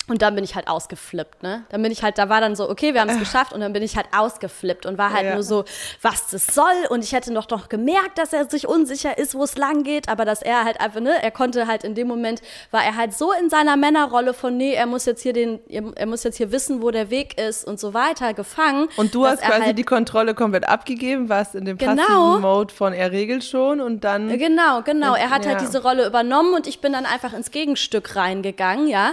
[SPEAKER 1] Und dann bin ich halt ausgeflippt, ne? Dann bin ich halt, da war dann so, okay, wir haben es geschafft und dann bin ich halt ausgeflippt und war halt ja. nur so, was das soll. Und ich hätte noch doch gemerkt, dass er sich unsicher ist, wo es lang geht, aber dass er halt einfach, ne, er konnte halt in dem Moment, war er halt so in seiner Männerrolle von, nee, er muss jetzt hier den, er muss jetzt hier wissen, wo der Weg ist und so weiter, gefangen.
[SPEAKER 2] Und du hast quasi halt die Kontrolle komplett abgegeben, warst in dem genau, passiven Mode von er regelt schon und dann.
[SPEAKER 1] Genau, genau. Er hat halt ja. halt diese Rolle übernommen und ich bin dann einfach ins Gegenstück reingegangen, ja.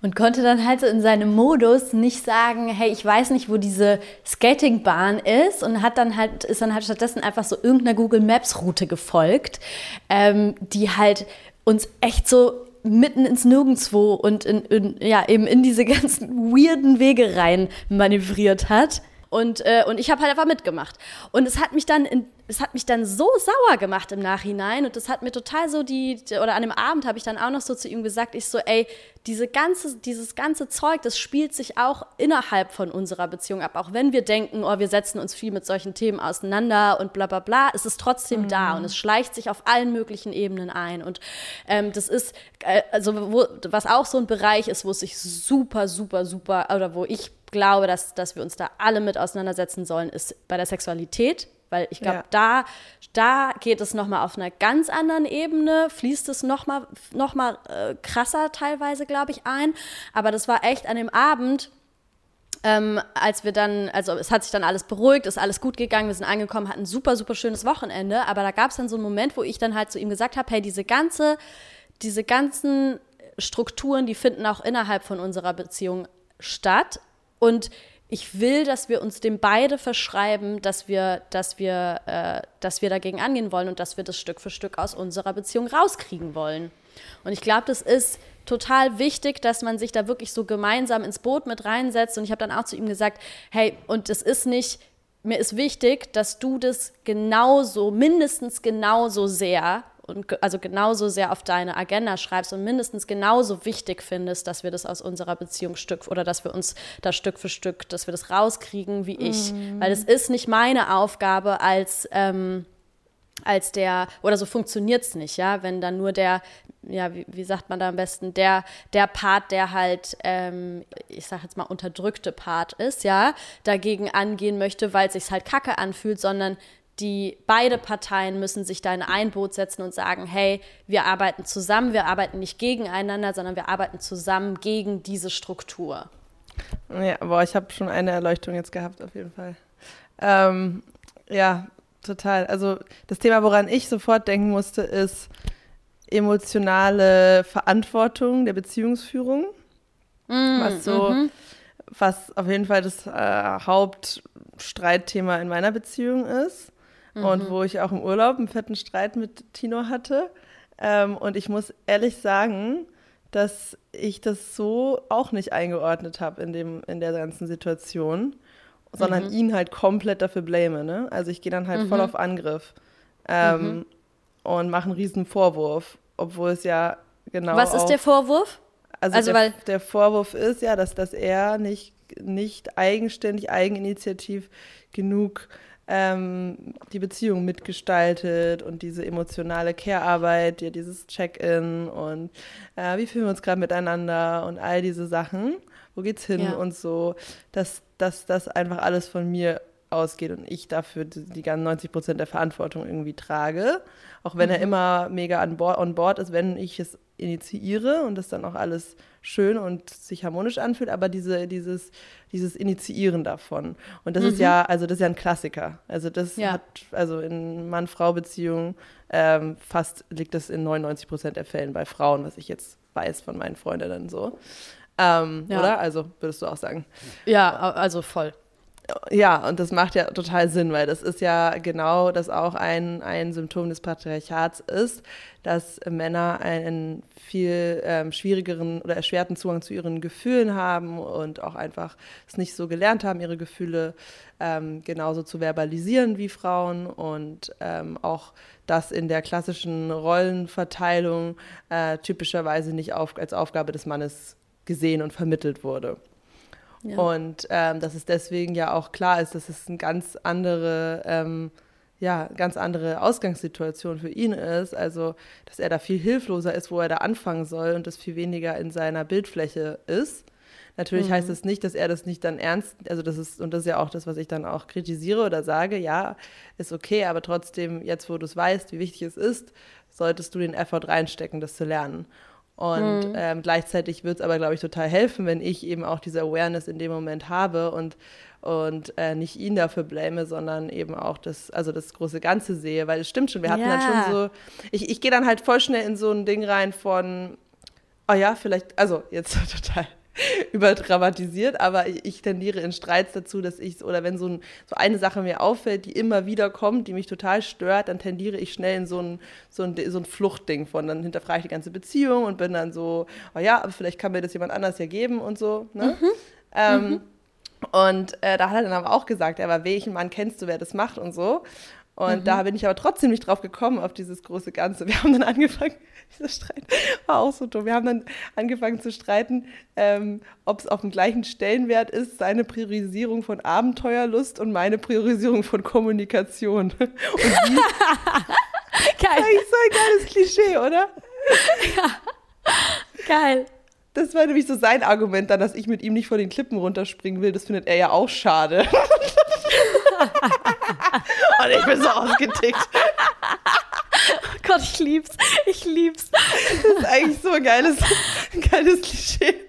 [SPEAKER 1] Und konnte konnte dann halt so in seinem Modus nicht sagen, hey, ich weiß nicht, wo diese Skatingbahn ist und hat dann halt, ist dann halt stattdessen einfach so irgendeiner Google Maps Route gefolgt, ähm, die halt uns echt so mitten ins Nirgendwo und in, in, ja, eben in diese ganzen weirden Wege rein manövriert hat. Und, äh, und ich habe halt einfach mitgemacht. Und es hat mich dann in, es hat mich dann so sauer gemacht im Nachhinein und das hat mir total so die, oder an dem Abend habe ich dann auch noch so zu ihm gesagt, ich so, ey, diese ganze, dieses ganze Zeug, das spielt sich auch innerhalb von unserer Beziehung ab. Auch wenn wir denken, oh, wir setzen uns viel mit solchen Themen auseinander und bla bla bla, es ist trotzdem mhm. da und es schleicht sich auf allen möglichen Ebenen ein. Und ähm, das ist, äh, also wo, was auch so ein Bereich ist, wo es sich super, super, super, oder wo ich glaube, dass, dass wir uns da alle mit auseinandersetzen sollen, ist bei der Sexualität. Weil ich glaube, ja. da, da geht es nochmal auf einer ganz anderen Ebene, fließt es nochmal noch mal, äh, krasser teilweise, glaube ich, ein. Aber das war echt an dem Abend, ähm, als wir dann, also es hat sich dann alles beruhigt, ist alles gut gegangen, wir sind angekommen, hatten ein super, super schönes Wochenende. Aber da gab es dann so einen Moment, wo ich dann halt zu ihm gesagt habe, hey, diese ganze, diese ganzen Strukturen, die finden auch innerhalb von unserer Beziehung statt. Und ich will, dass wir uns dem beide verschreiben, dass wir, dass wir, äh, dass wir dagegen angehen wollen und dass wir das Stück für Stück aus unserer Beziehung rauskriegen wollen. Und ich glaube, das ist total wichtig, dass man sich da wirklich so gemeinsam ins Boot mit reinsetzt. Und ich habe dann auch zu ihm gesagt, hey, und es ist nicht, mir ist wichtig, dass du das genauso, mindestens genauso sehr und also genauso sehr auf deine Agenda schreibst und mindestens genauso wichtig findest, dass wir das aus unserer Beziehung Stück oder dass wir uns da Stück für Stück, dass wir das rauskriegen wie ich. Mm. Weil es ist nicht meine Aufgabe als ähm, als der, oder so funktioniert es nicht, ja, wenn dann nur der, ja, wie, wie, sagt man da am besten, der, der Part, der halt, ähm, ich sag jetzt mal, unterdrückte Part ist, ja, dagegen angehen möchte, weil es sich halt kacke anfühlt, sondern die beide Parteien müssen sich da in ein Boot setzen und sagen, hey, wir arbeiten zusammen, wir arbeiten nicht gegeneinander, sondern wir arbeiten zusammen gegen diese Struktur.
[SPEAKER 2] Ja, boah, ich habe schon eine Erleuchtung jetzt gehabt, auf jeden Fall. Ähm, ja, total. Also das Thema, woran ich sofort denken musste, ist emotionale Verantwortung der Beziehungsführung. Mm, was so, mm -hmm. was auf jeden Fall das äh, Hauptstreitthema in meiner Beziehung ist mhm. und wo ich auch im Urlaub einen fetten Streit mit Tino hatte. Ähm, und ich muss ehrlich sagen, dass ich das so auch nicht eingeordnet habe in, in der ganzen Situation, sondern mhm. ihn halt komplett dafür blame. Ne? Also ich gehe dann halt mhm. voll auf Angriff ähm, mhm. und mache einen riesen Vorwurf, obwohl es ja genau.
[SPEAKER 1] Was ist der Vorwurf?
[SPEAKER 2] Also, also der, der, Vorwurf ist ja, dass, dass er nicht, nicht eigenständig, eigeninitiativ genug ähm, die Beziehung mitgestaltet und diese emotionale Care-Arbeit, ja, dieses Check-in und äh, wie fühlen wir uns gerade miteinander und all diese Sachen, wo geht's hin ja. und so, dass, dass das einfach alles von mir ausgeht und ich dafür die, die ganzen 90 Prozent der Verantwortung irgendwie trage. Auch wenn mhm. er immer mega an board, on board ist, wenn ich es initiiere und das dann auch alles schön und sich harmonisch anfühlt, aber diese, dieses, dieses Initiieren davon. Und das mhm. ist ja, also das ist ja ein Klassiker. Also das ja. hat, also in Mann-Frau-Beziehungen ähm, fast liegt das in 99 Prozent der Fällen bei Frauen, was ich jetzt weiß von meinen Freundinnen so. Ähm, ja. Oder? Also würdest du auch sagen?
[SPEAKER 1] Ja, also voll.
[SPEAKER 2] Ja, und das macht ja total Sinn, weil das ist ja genau das auch ein, ein Symptom des Patriarchats ist, dass Männer einen viel ähm, schwierigeren oder erschwerten Zugang zu ihren Gefühlen haben und auch einfach es nicht so gelernt haben, ihre Gefühle ähm, genauso zu verbalisieren wie Frauen und ähm, auch das in der klassischen Rollenverteilung äh, typischerweise nicht auf, als Aufgabe des Mannes gesehen und vermittelt wurde. Ja. Und ähm, dass es deswegen ja auch klar ist, dass es eine ganz andere, ähm, ja, ganz andere Ausgangssituation für ihn ist. Also, dass er da viel hilfloser ist, wo er da anfangen soll und das viel weniger in seiner Bildfläche ist. Natürlich mhm. heißt es das nicht, dass er das nicht dann ernst, also das ist, und das ist ja auch das, was ich dann auch kritisiere oder sage, ja, ist okay, aber trotzdem, jetzt wo du es weißt, wie wichtig es ist, solltest du den Effort reinstecken, das zu lernen. Und mhm. ähm, gleichzeitig wird es aber, glaube ich, total helfen, wenn ich eben auch diese Awareness in dem Moment habe und, und äh, nicht ihn dafür blame, sondern eben auch das, also das große Ganze sehe. Weil es stimmt schon, wir hatten ja. dann schon so, ich, ich gehe dann halt voll schnell in so ein Ding rein von, oh ja, vielleicht, also jetzt total überdramatisiert, aber ich tendiere in Streits dazu, dass ich, oder wenn so, ein, so eine Sache mir auffällt, die immer wieder kommt, die mich total stört, dann tendiere ich schnell in so ein, so ein, so ein Fluchtding von, dann hinterfrage ich die ganze Beziehung und bin dann so, oh ja, aber vielleicht kann mir das jemand anders ja geben und so. Ne? Mhm. Ähm, mhm. Und äh, da hat er dann aber auch gesagt, aber welchen Mann kennst du, wer das macht und so. Und mhm. da bin ich aber trotzdem nicht drauf gekommen, auf dieses große Ganze. Wir haben dann angefangen, dieser Streit war auch so dumm. Wir haben dann angefangen zu streiten, ähm, ob es auf dem gleichen Stellenwert ist, seine Priorisierung von Abenteuerlust und meine Priorisierung von Kommunikation. Und wie, Geil. Das ist so ein geiles Klischee, oder?
[SPEAKER 1] Ja. Geil.
[SPEAKER 2] Das war nämlich so sein Argument dann, dass ich mit ihm nicht vor den Klippen runterspringen will. Das findet er ja auch schade. Und ich bin so ausgetickt.
[SPEAKER 1] Oh Gott, ich lieb's. Ich lieb's.
[SPEAKER 2] Das ist eigentlich so ein geiles, ein geiles Klischee.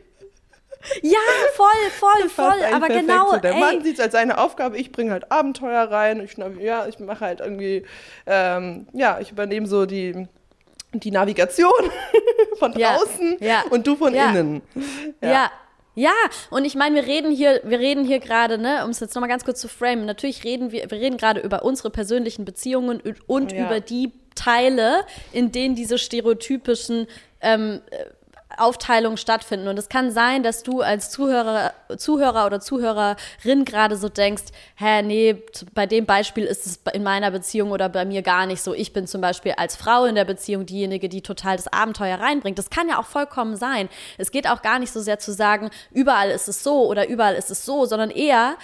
[SPEAKER 1] Ja, voll, voll, voll. Aber genau.
[SPEAKER 2] So. Der ey. Mann sieht es als seine Aufgabe, ich bringe halt Abenteuer rein. Ich, ja, ich mache halt irgendwie, ähm, ja, ich übernehme so die, die Navigation von draußen ja, ja, und du von
[SPEAKER 1] ja.
[SPEAKER 2] innen.
[SPEAKER 1] ja. Ja, und ich meine, wir reden hier, wir reden hier gerade, ne, um es jetzt nochmal ganz kurz zu framen, natürlich reden wir, wir reden gerade über unsere persönlichen Beziehungen und ja. über die Teile, in denen diese stereotypischen ähm, Aufteilungen stattfinden. Und es kann sein, dass du als Zuhörer, Zuhörer oder Zuhörerin gerade so denkst, hä, nee, bei dem Beispiel ist es in meiner Beziehung oder bei mir gar nicht so. Ich bin zum Beispiel als Frau in der Beziehung diejenige, die total das Abenteuer reinbringt. Das kann ja auch vollkommen sein. Es geht auch gar nicht so sehr zu sagen, überall ist es so oder überall ist es so, sondern eher,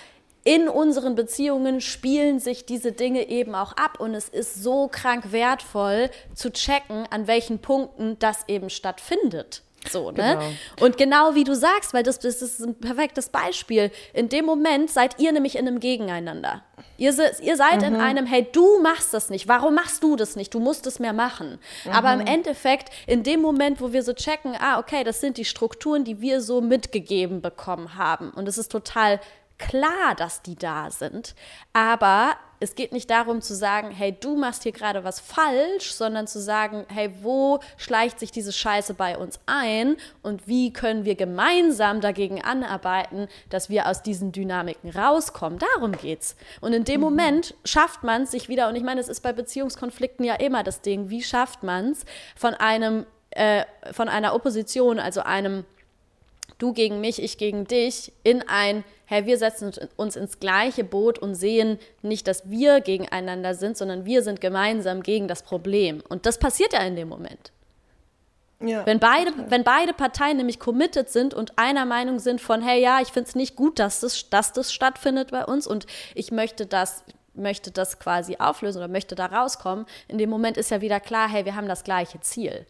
[SPEAKER 1] in unseren Beziehungen spielen sich diese Dinge eben auch ab und es ist so krank wertvoll zu checken, an welchen Punkten das eben stattfindet. So, ne? Genau. Und genau wie du sagst, weil das, das ist ein perfektes Beispiel. In dem Moment seid ihr nämlich in einem Gegeneinander. Ihr, ihr seid mhm. in einem, hey, du machst das nicht. Warum machst du das nicht? Du musst es mehr machen. Mhm. Aber im Endeffekt, in dem Moment, wo wir so checken, ah, okay, das sind die Strukturen, die wir so mitgegeben bekommen haben. Und es ist total klar, dass die da sind. Aber es geht nicht darum zu sagen, hey, du machst hier gerade was falsch, sondern zu sagen, hey, wo schleicht sich diese Scheiße bei uns ein und wie können wir gemeinsam dagegen anarbeiten, dass wir aus diesen Dynamiken rauskommen. Darum geht's. Und in dem mhm. Moment schafft man es sich wieder, und ich meine, es ist bei Beziehungskonflikten ja immer das Ding, wie schafft man es von einem, äh, von einer Opposition, also einem du gegen mich, ich gegen dich, in ein, hey, wir setzen uns ins gleiche Boot und sehen nicht, dass wir gegeneinander sind, sondern wir sind gemeinsam gegen das Problem. Und das passiert ja in dem Moment. Ja, wenn, beide, wenn beide Parteien nämlich committed sind und einer Meinung sind von, hey, ja, ich finde es nicht gut, dass das, dass das stattfindet bei uns und ich möchte das, möchte das quasi auflösen oder möchte da rauskommen, in dem Moment ist ja wieder klar, hey, wir haben das gleiche Ziel.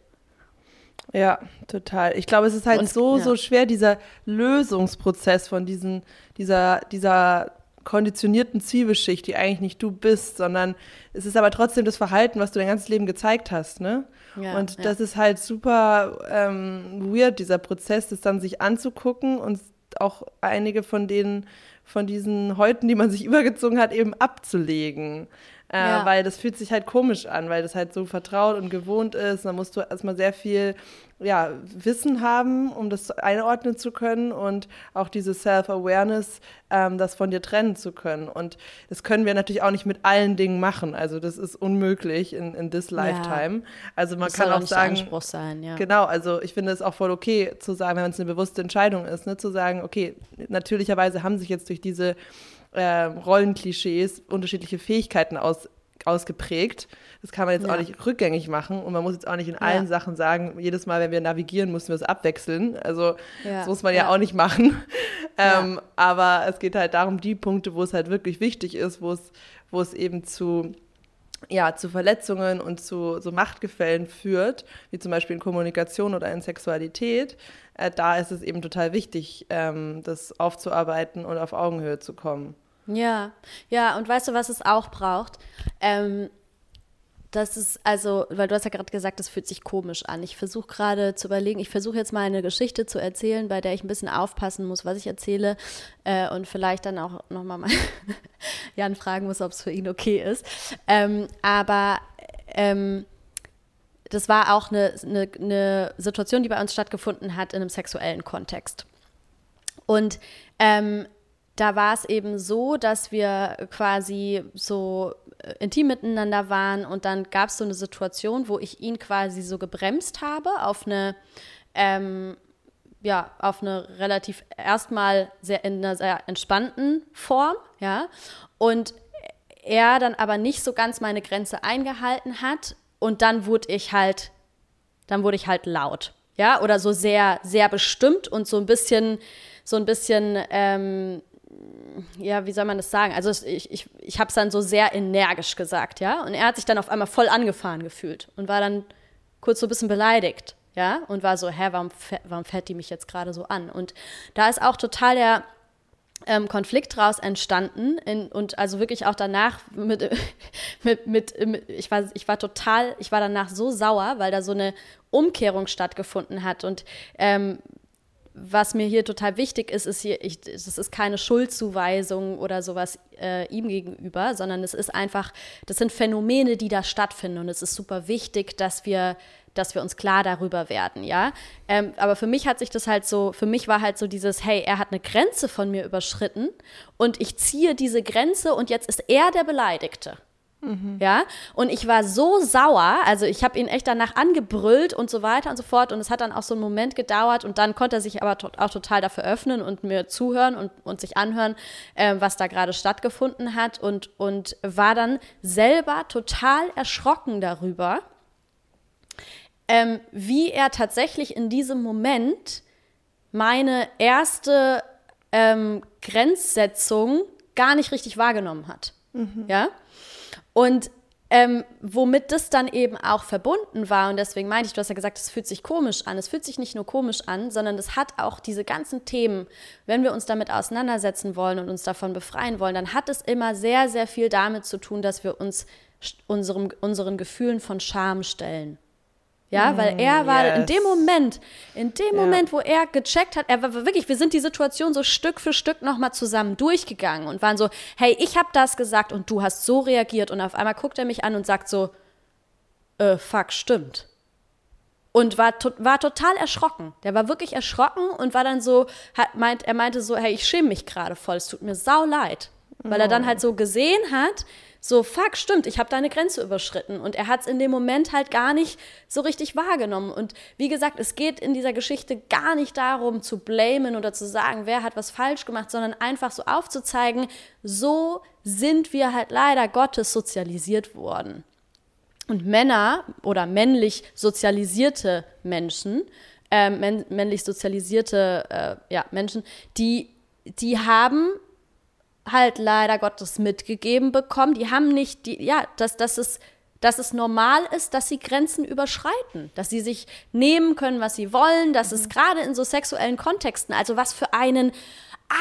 [SPEAKER 2] Ja, total. Ich glaube, es ist halt und, so, ja. so schwer, dieser Lösungsprozess von diesen, dieser, dieser konditionierten Zwiebelschicht, die eigentlich nicht du bist, sondern es ist aber trotzdem das Verhalten, was du dein ganzes Leben gezeigt hast, ne? Ja, und das ist halt super ähm, weird, dieser Prozess, das dann sich anzugucken und auch einige von denen, von diesen Häuten, die man sich übergezogen hat, eben abzulegen. Äh, ja. Weil das fühlt sich halt komisch an, weil das halt so vertraut und gewohnt ist. Da musst du erstmal sehr viel ja, Wissen haben, um das einordnen zu können und auch diese Self-Awareness, ähm, das von dir trennen zu können. Und das können wir natürlich auch nicht mit allen Dingen machen. Also das ist unmöglich in, in this lifetime. Ja. Also man das kann auch, auch sagen,
[SPEAKER 1] Anspruch sein, ja.
[SPEAKER 2] genau, also ich finde es auch voll okay zu sagen, wenn es eine bewusste Entscheidung ist, ne, zu sagen, okay, natürlicherweise haben sich jetzt durch diese äh, Rollenklischees unterschiedliche Fähigkeiten aus, ausgeprägt. Das kann man jetzt ja. auch nicht rückgängig machen und man muss jetzt auch nicht in allen ja. Sachen sagen, jedes Mal, wenn wir navigieren, müssen wir es abwechseln. Also ja. das muss man ja, auch nicht machen. ähm, aber es geht halt darum, die Punkte, wo es halt wirklich wichtig ist, wo es, wo es eben zu ja, zu Verletzungen und zu so Machtgefällen führt, wie zum Beispiel in Kommunikation oder in Sexualität, äh, da ist es eben total wichtig, ähm, das aufzuarbeiten und auf Augenhöhe zu kommen.
[SPEAKER 1] Ja, ja, und weißt du, was es auch braucht? Ähm, das ist also, weil du hast ja gerade gesagt, das fühlt sich komisch an. Ich versuche gerade zu überlegen, ich versuche jetzt mal eine Geschichte zu erzählen, bei der ich ein bisschen aufpassen muss, was ich erzähle äh, und vielleicht dann auch nochmal mal Jan fragen muss, ob es für ihn okay ist. Ähm, aber ähm, das war auch eine, eine, eine, Situation, die bei uns stattgefunden hat in einem sexuellen Kontext. Und ähm, da war es eben so, dass wir quasi so äh, intim miteinander waren und dann gab es so eine Situation, wo ich ihn quasi so gebremst habe auf eine, ähm, ja, auf eine relativ erstmal sehr in einer sehr entspannten Form, ja, und er dann aber nicht so ganz meine Grenze eingehalten hat und dann wurde ich halt, dann wurde ich halt laut, ja, oder so sehr, sehr bestimmt und so ein bisschen, so ein bisschen ähm, ja, wie soll man das sagen? Also ich, ich, ich habe es dann so sehr energisch gesagt, ja. Und er hat sich dann auf einmal voll angefahren gefühlt und war dann kurz so ein bisschen beleidigt, ja. Und war so, hä, warum, warum fährt die mich jetzt gerade so an? Und da ist auch total der ähm, Konflikt draus entstanden in, und also wirklich auch danach mit, mit, mit, mit, ich, war, ich war total, ich war danach so sauer, weil da so eine Umkehrung stattgefunden hat und ähm, was mir hier total wichtig ist, ist hier, ich, das ist keine Schuldzuweisung oder sowas äh, ihm gegenüber, sondern es ist einfach, das sind Phänomene, die da stattfinden und es ist super wichtig, dass wir, dass wir uns klar darüber werden, ja. Ähm, aber für mich hat sich das halt so, für mich war halt so dieses, hey, er hat eine Grenze von mir überschritten und ich ziehe diese Grenze und jetzt ist er der Beleidigte. Mhm. Ja, und ich war so sauer, also ich habe ihn echt danach angebrüllt und so weiter und so fort. Und es hat dann auch so einen Moment gedauert und dann konnte er sich aber to auch total dafür öffnen und mir zuhören und, und sich anhören, äh, was da gerade stattgefunden hat und, und war dann selber total erschrocken darüber, ähm, wie er tatsächlich in diesem Moment meine erste ähm, Grenzsetzung gar nicht richtig wahrgenommen hat. Mhm. Ja. Und ähm, womit das dann eben auch verbunden war, und deswegen meinte ich, du hast ja gesagt, es fühlt sich komisch an. Es fühlt sich nicht nur komisch an, sondern es hat auch diese ganzen Themen, wenn wir uns damit auseinandersetzen wollen und uns davon befreien wollen, dann hat es immer sehr, sehr viel damit zu tun, dass wir uns unserem, unseren Gefühlen von Scham stellen. Ja, weil er war yes. in dem Moment, in dem ja. Moment, wo er gecheckt hat, er war wirklich, wir sind die Situation so Stück für Stück nochmal zusammen durchgegangen und waren so, hey, ich habe das gesagt und du hast so reagiert und auf einmal guckt er mich an und sagt so, äh, fuck, stimmt. Und war, to war total erschrocken. Der war wirklich erschrocken und war dann so, hat, meint, er meinte so, hey, ich schäme mich gerade voll, es tut mir sau leid. weil er dann halt so gesehen hat, so, fuck, stimmt, ich habe deine Grenze überschritten. Und er hat es in dem Moment halt gar nicht so richtig wahrgenommen. Und wie gesagt, es geht in dieser Geschichte gar nicht darum zu blamen oder zu sagen, wer hat was falsch gemacht, sondern einfach so aufzuzeigen, so sind wir halt leider Gottes sozialisiert worden. Und Männer oder männlich sozialisierte Menschen, äh, männlich sozialisierte äh, ja, Menschen, die, die haben halt leider Gottes mitgegeben bekommen. Die haben nicht, die, ja, dass, dass, es, dass es normal ist, dass sie Grenzen überschreiten, dass sie sich nehmen können, was sie wollen, dass mhm. es gerade in so sexuellen Kontexten, also was für einen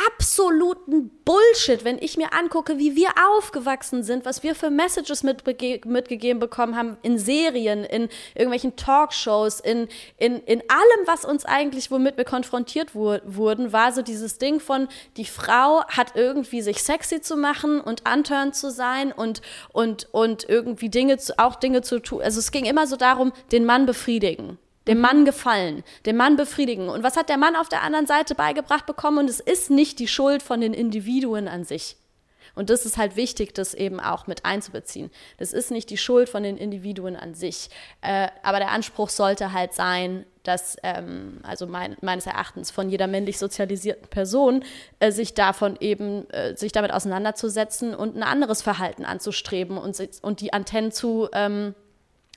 [SPEAKER 1] absoluten Bullshit, wenn ich mir angucke, wie wir aufgewachsen sind, was wir für Messages mitgegeben bekommen haben in Serien, in irgendwelchen Talkshows, in, in, in allem, was uns eigentlich, womit wir konfrontiert wu wurden, war so dieses Ding von, die Frau hat irgendwie sich sexy zu machen und unturned zu sein und, und, und irgendwie Dinge, zu, auch Dinge zu tun. Also es ging immer so darum, den Mann befriedigen dem Mann gefallen, dem Mann befriedigen. Und was hat der Mann auf der anderen Seite beigebracht bekommen? Und es ist nicht die Schuld von den Individuen an sich. Und das ist halt wichtig, das eben auch mit einzubeziehen. Das ist nicht die Schuld von den Individuen an sich. Äh, aber der Anspruch sollte halt sein, dass, ähm, also mein, meines Erachtens von jeder männlich sozialisierten Person, äh, sich davon eben, äh, sich damit auseinanderzusetzen und ein anderes Verhalten anzustreben und, und die Antennen zu, ähm,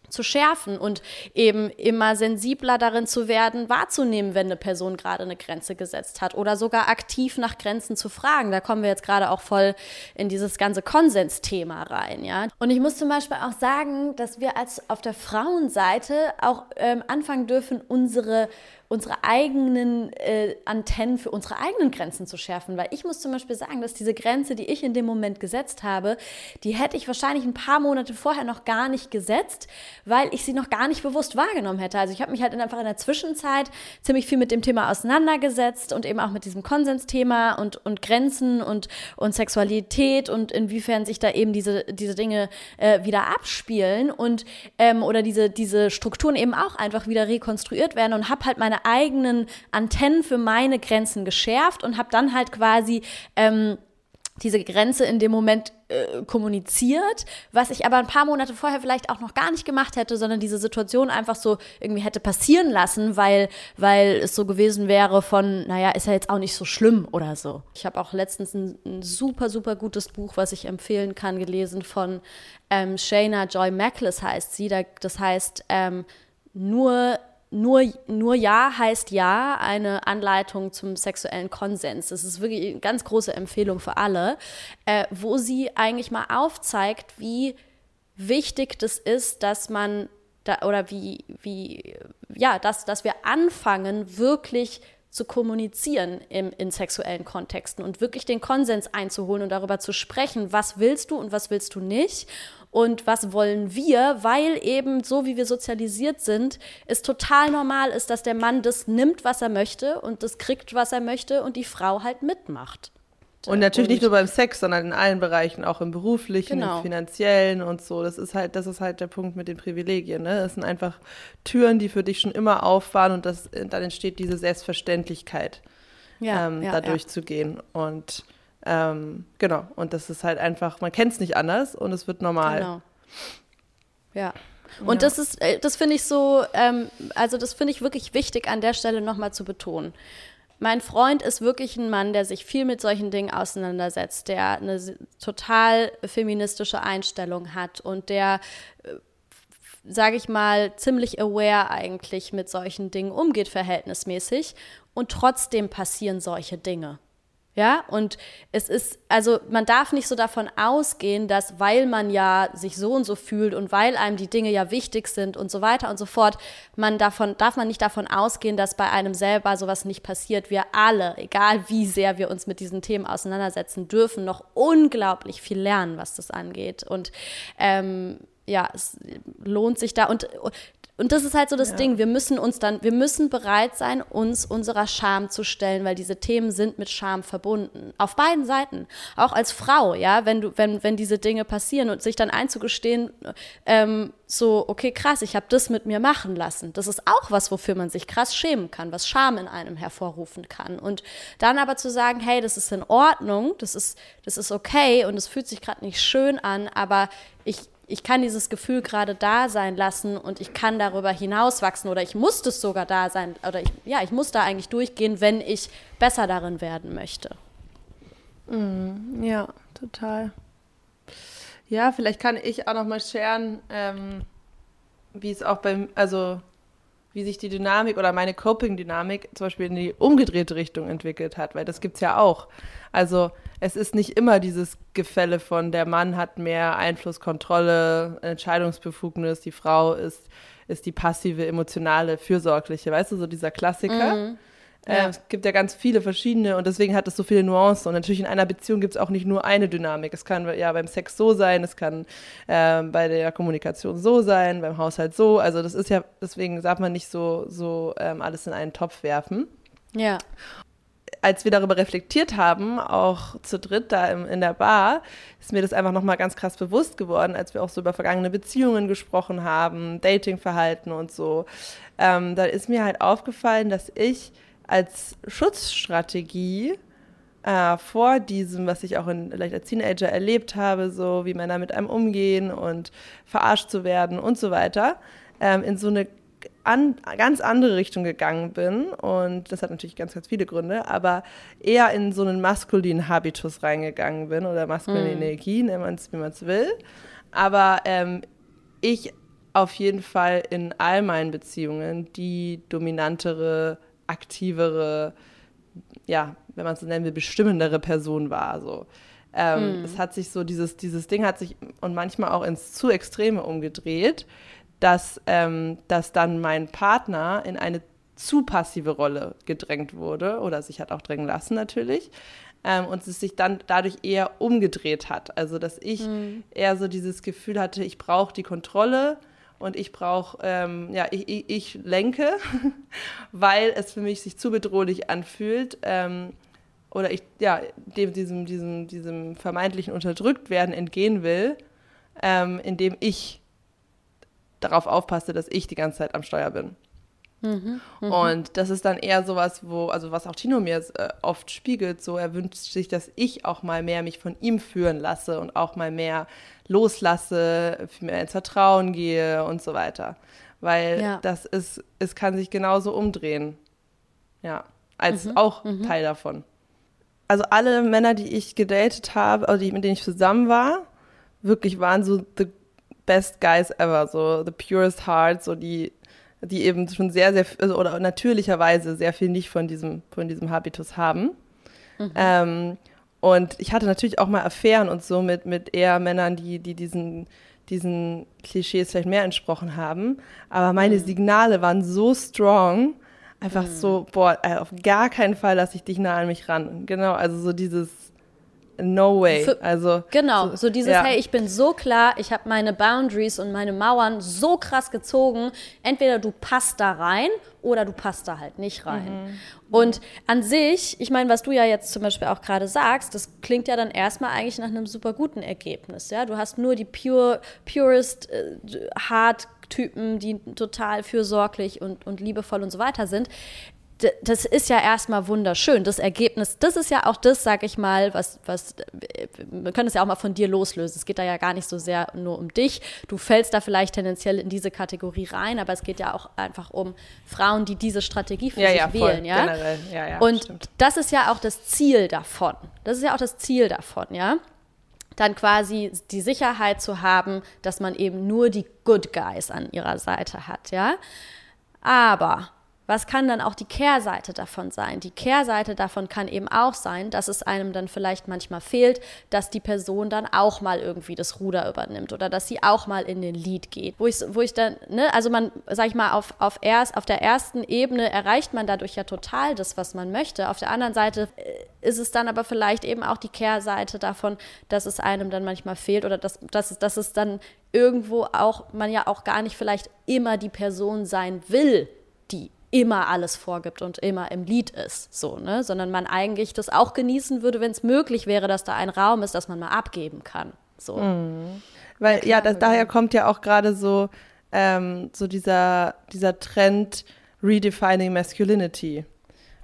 [SPEAKER 1] zu schärfen und eben immer sensibler darin zu werden, wahrzunehmen, wenn eine Person gerade eine Grenze gesetzt hat oder sogar aktiv nach Grenzen zu fragen. Da kommen wir jetzt gerade auch voll in dieses ganze Konsensthema rein, ja. Und ich muss zum Beispiel auch sagen, dass wir als auf der Frauenseite auch ähm, anfangen dürfen, unsere unsere eigenen äh, Antennen für unsere eigenen Grenzen zu schärfen. Weil ich muss zum Beispiel sagen, dass diese Grenze, die ich in dem Moment gesetzt habe, die hätte ich wahrscheinlich ein paar Monate vorher noch gar nicht gesetzt, weil ich sie noch gar nicht bewusst wahrgenommen hätte. Also ich habe mich halt einfach in der Zwischenzeit ziemlich viel mit dem Thema auseinandergesetzt und eben auch mit diesem Konsensthema und, und Grenzen und, und Sexualität und inwiefern sich da eben diese, diese Dinge äh, wieder abspielen und ähm, oder diese, diese Strukturen eben auch einfach wieder rekonstruiert werden und habe halt meine eigenen Antennen für meine Grenzen geschärft und habe dann halt quasi ähm, diese Grenze in dem Moment äh, kommuniziert, was ich aber ein paar Monate vorher vielleicht auch noch gar nicht gemacht hätte, sondern diese Situation einfach so irgendwie hätte passieren lassen, weil, weil es so gewesen wäre von, naja, ist ja jetzt auch nicht so schlimm oder so. Ich habe auch letztens ein, ein, super, super gutes Buch, was ich empfehlen kann, gelesen von ähm, Shayna Joy Mackless heißt sie. das heißt, ähm, nur nur, nur Ja heißt Ja, eine Anleitung zum sexuellen Konsens. Das ist wirklich eine ganz große Empfehlung für alle, äh, wo sie eigentlich mal aufzeigt, wie wichtig das ist, dass man da, oder wie, wie, ja, dass, dass wir anfangen, wirklich zu kommunizieren im, in sexuellen Kontexten und wirklich den Konsens einzuholen und darüber zu sprechen, was willst du und was willst du nicht und was wollen wir, weil eben so wie wir sozialisiert sind, es total normal ist, dass der Mann das nimmt, was er möchte und das kriegt, was er möchte und die Frau halt mitmacht.
[SPEAKER 2] Und natürlich und nicht nur beim Sex, sondern in allen Bereichen, auch im beruflichen, genau. im finanziellen und so. Das ist halt, das ist halt der Punkt mit den Privilegien. Ne? Das sind einfach Türen, die für dich schon immer auf waren und das, dann entsteht diese Selbstverständlichkeit, ja, ähm, ja, da durchzugehen. Ja. Und ähm, genau, und das ist halt einfach, man kennt es nicht anders und es wird normal. Genau.
[SPEAKER 1] Ja. Und ja. das ist, äh, das finde ich so, ähm, also das finde ich wirklich wichtig an der Stelle nochmal zu betonen. Mein Freund ist wirklich ein Mann, der sich viel mit solchen Dingen auseinandersetzt, der eine total feministische Einstellung hat und der, äh, sage ich mal, ziemlich aware eigentlich mit solchen Dingen umgeht, verhältnismäßig. Und trotzdem passieren solche Dinge. Ja, und es ist, also man darf nicht so davon ausgehen, dass weil man ja sich so und so fühlt und weil einem die Dinge ja wichtig sind und so weiter und so fort, man davon, darf man nicht davon ausgehen, dass bei einem selber sowas nicht passiert. Wir alle, egal wie sehr wir uns mit diesen Themen auseinandersetzen, dürfen noch unglaublich viel lernen, was das angeht. Und ähm, ja, es lohnt sich da. Und und das ist halt so das ja. Ding. Wir müssen uns dann, wir müssen bereit sein, uns unserer Scham zu stellen, weil diese Themen sind mit Scham verbunden. Auf beiden Seiten. Auch als Frau, ja, wenn du, wenn, wenn diese Dinge passieren und sich dann einzugestehen, ähm, so, okay, krass, ich habe das mit mir machen lassen. Das ist auch was, wofür man sich krass schämen kann, was Scham in einem hervorrufen kann. Und dann aber zu sagen, hey, das ist in Ordnung, das ist, das ist okay und es fühlt sich gerade nicht schön an, aber ich, ich kann dieses Gefühl gerade da sein lassen und ich kann darüber hinauswachsen oder ich muss es sogar da sein oder ich, ja, ich muss da eigentlich durchgehen, wenn ich besser darin werden möchte.
[SPEAKER 2] Mm, ja, total. Ja, vielleicht kann ich auch noch mal scheren, ähm, wie es auch beim, also wie sich die Dynamik oder meine Coping-Dynamik zum Beispiel in die umgedrehte Richtung entwickelt hat, weil das gibt es ja auch. Also es ist nicht immer dieses Gefälle von der Mann hat mehr Einfluss, Kontrolle, Entscheidungsbefugnis, die Frau ist, ist die passive, emotionale, fürsorgliche, weißt du, so dieser Klassiker. Mhm. Ja. Äh, es gibt ja ganz viele verschiedene und deswegen hat es so viele Nuancen. Und natürlich in einer Beziehung gibt es auch nicht nur eine Dynamik. Es kann ja beim Sex so sein, es kann äh, bei der Kommunikation so sein, beim Haushalt so. Also das ist ja, deswegen darf man nicht so, so ähm, alles in einen Topf werfen.
[SPEAKER 1] Ja
[SPEAKER 2] als wir darüber reflektiert haben, auch zu dritt da im, in der Bar, ist mir das einfach nochmal ganz krass bewusst geworden, als wir auch so über vergangene Beziehungen gesprochen haben, Datingverhalten und so. Ähm, da ist mir halt aufgefallen, dass ich als Schutzstrategie äh, vor diesem, was ich auch in, vielleicht als Teenager erlebt habe, so wie Männer mit einem umgehen und verarscht zu werden und so weiter, ähm, in so eine an, ganz andere Richtung gegangen bin und das hat natürlich ganz, ganz viele Gründe, aber eher in so einen maskulinen Habitus reingegangen bin oder maskuline mhm. Energie, nennt man es, wie man es will. Aber ähm, ich auf jeden Fall in all meinen Beziehungen die dominantere, aktivere, ja, wenn man es so nennen will, bestimmendere Person war. So. Ähm, mhm. Es hat sich so, dieses, dieses Ding hat sich und manchmal auch ins zu Extreme umgedreht dass, ähm, dass dann mein Partner in eine zu passive Rolle gedrängt wurde oder sich hat auch drängen lassen natürlich. Ähm, und es sich dann dadurch eher umgedreht hat. Also dass ich mhm. eher so dieses Gefühl hatte, ich brauche die Kontrolle und ich brauche, ähm, ja, ich, ich, ich, lenke, weil es für mich sich zu bedrohlich anfühlt. Ähm, oder ich, ja, dem, diesem, diesem, diesem vermeintlichen Unterdrücktwerden entgehen will, ähm, indem ich darauf aufpasste, dass ich die ganze Zeit am Steuer bin. Mhm, mh. Und das ist dann eher sowas, wo, also was auch Tino mir äh, oft spiegelt, so er wünscht sich, dass ich auch mal mehr mich von ihm führen lasse und auch mal mehr loslasse, mehr ins Vertrauen gehe und so weiter. Weil ja. das ist, es kann sich genauso umdrehen. Ja, als mhm, auch mhm. Teil davon. Also alle Männer, die ich gedatet habe, also die, mit denen ich zusammen war, wirklich waren so the best guys ever, so the purest heart, so die, die eben schon sehr, sehr, also, oder natürlicherweise sehr viel nicht von diesem, von diesem Habitus haben. Mhm. Ähm, und ich hatte natürlich auch mal Affären und so mit, mit eher Männern, die, die diesen, diesen Klischees vielleicht mehr entsprochen haben. Aber meine mhm. Signale waren so strong, einfach mhm. so, boah, äh, auf gar keinen Fall lasse ich dich nah an mich ran. Genau, also so dieses, no way. Für, also
[SPEAKER 1] genau, so, so dieses ja. hey, ich bin so klar, ich habe meine Boundaries und meine Mauern so krass gezogen. Entweder du passt da rein oder du passt da halt nicht rein. Mhm. Und an sich, ich meine, was du ja jetzt zum Beispiel auch gerade sagst, das klingt ja dann erstmal eigentlich nach einem super guten Ergebnis. Ja, du hast nur die pure, purest, äh, hard Typen, die total fürsorglich und, und liebevoll und so weiter sind das ist ja erstmal wunderschön. Das Ergebnis, das ist ja auch das, sag ich mal, was, was, wir können es ja auch mal von dir loslösen. Es geht da ja gar nicht so sehr nur um dich. Du fällst da vielleicht tendenziell in diese Kategorie rein, aber es geht ja auch einfach um Frauen, die diese Strategie für ja, sich ja, wählen, ja. Generell. Ja, ja, Und stimmt. das ist ja auch das Ziel davon. Das ist ja auch das Ziel davon, ja dann quasi die Sicherheit zu haben, dass man eben nur die Good Guys an ihrer Seite hat, ja. Aber was kann dann auch die Kehrseite davon sein? Die Kehrseite davon kann eben auch sein, dass es einem dann vielleicht manchmal fehlt, dass die Person dann auch mal irgendwie das Ruder übernimmt oder dass sie auch mal in den Lied geht. Wo ich, wo ich dann, ne, also man, sag ich mal, auf, auf, erst, auf der ersten Ebene erreicht man dadurch ja total das, was man möchte. Auf der anderen Seite äh, ist es dann aber vielleicht eben auch die Kehrseite davon, dass es einem dann manchmal fehlt oder dass, dass, dass es dann irgendwo auch, man ja auch gar nicht vielleicht immer die Person sein will, die immer alles vorgibt und immer im Lied ist, so, ne? Sondern man eigentlich das auch genießen würde, wenn es möglich wäre, dass da ein Raum ist, dass man mal abgeben kann. So.
[SPEAKER 2] Mhm. Weil ja, das, daher kommt ja auch gerade so, ähm, so dieser, dieser Trend Redefining Masculinity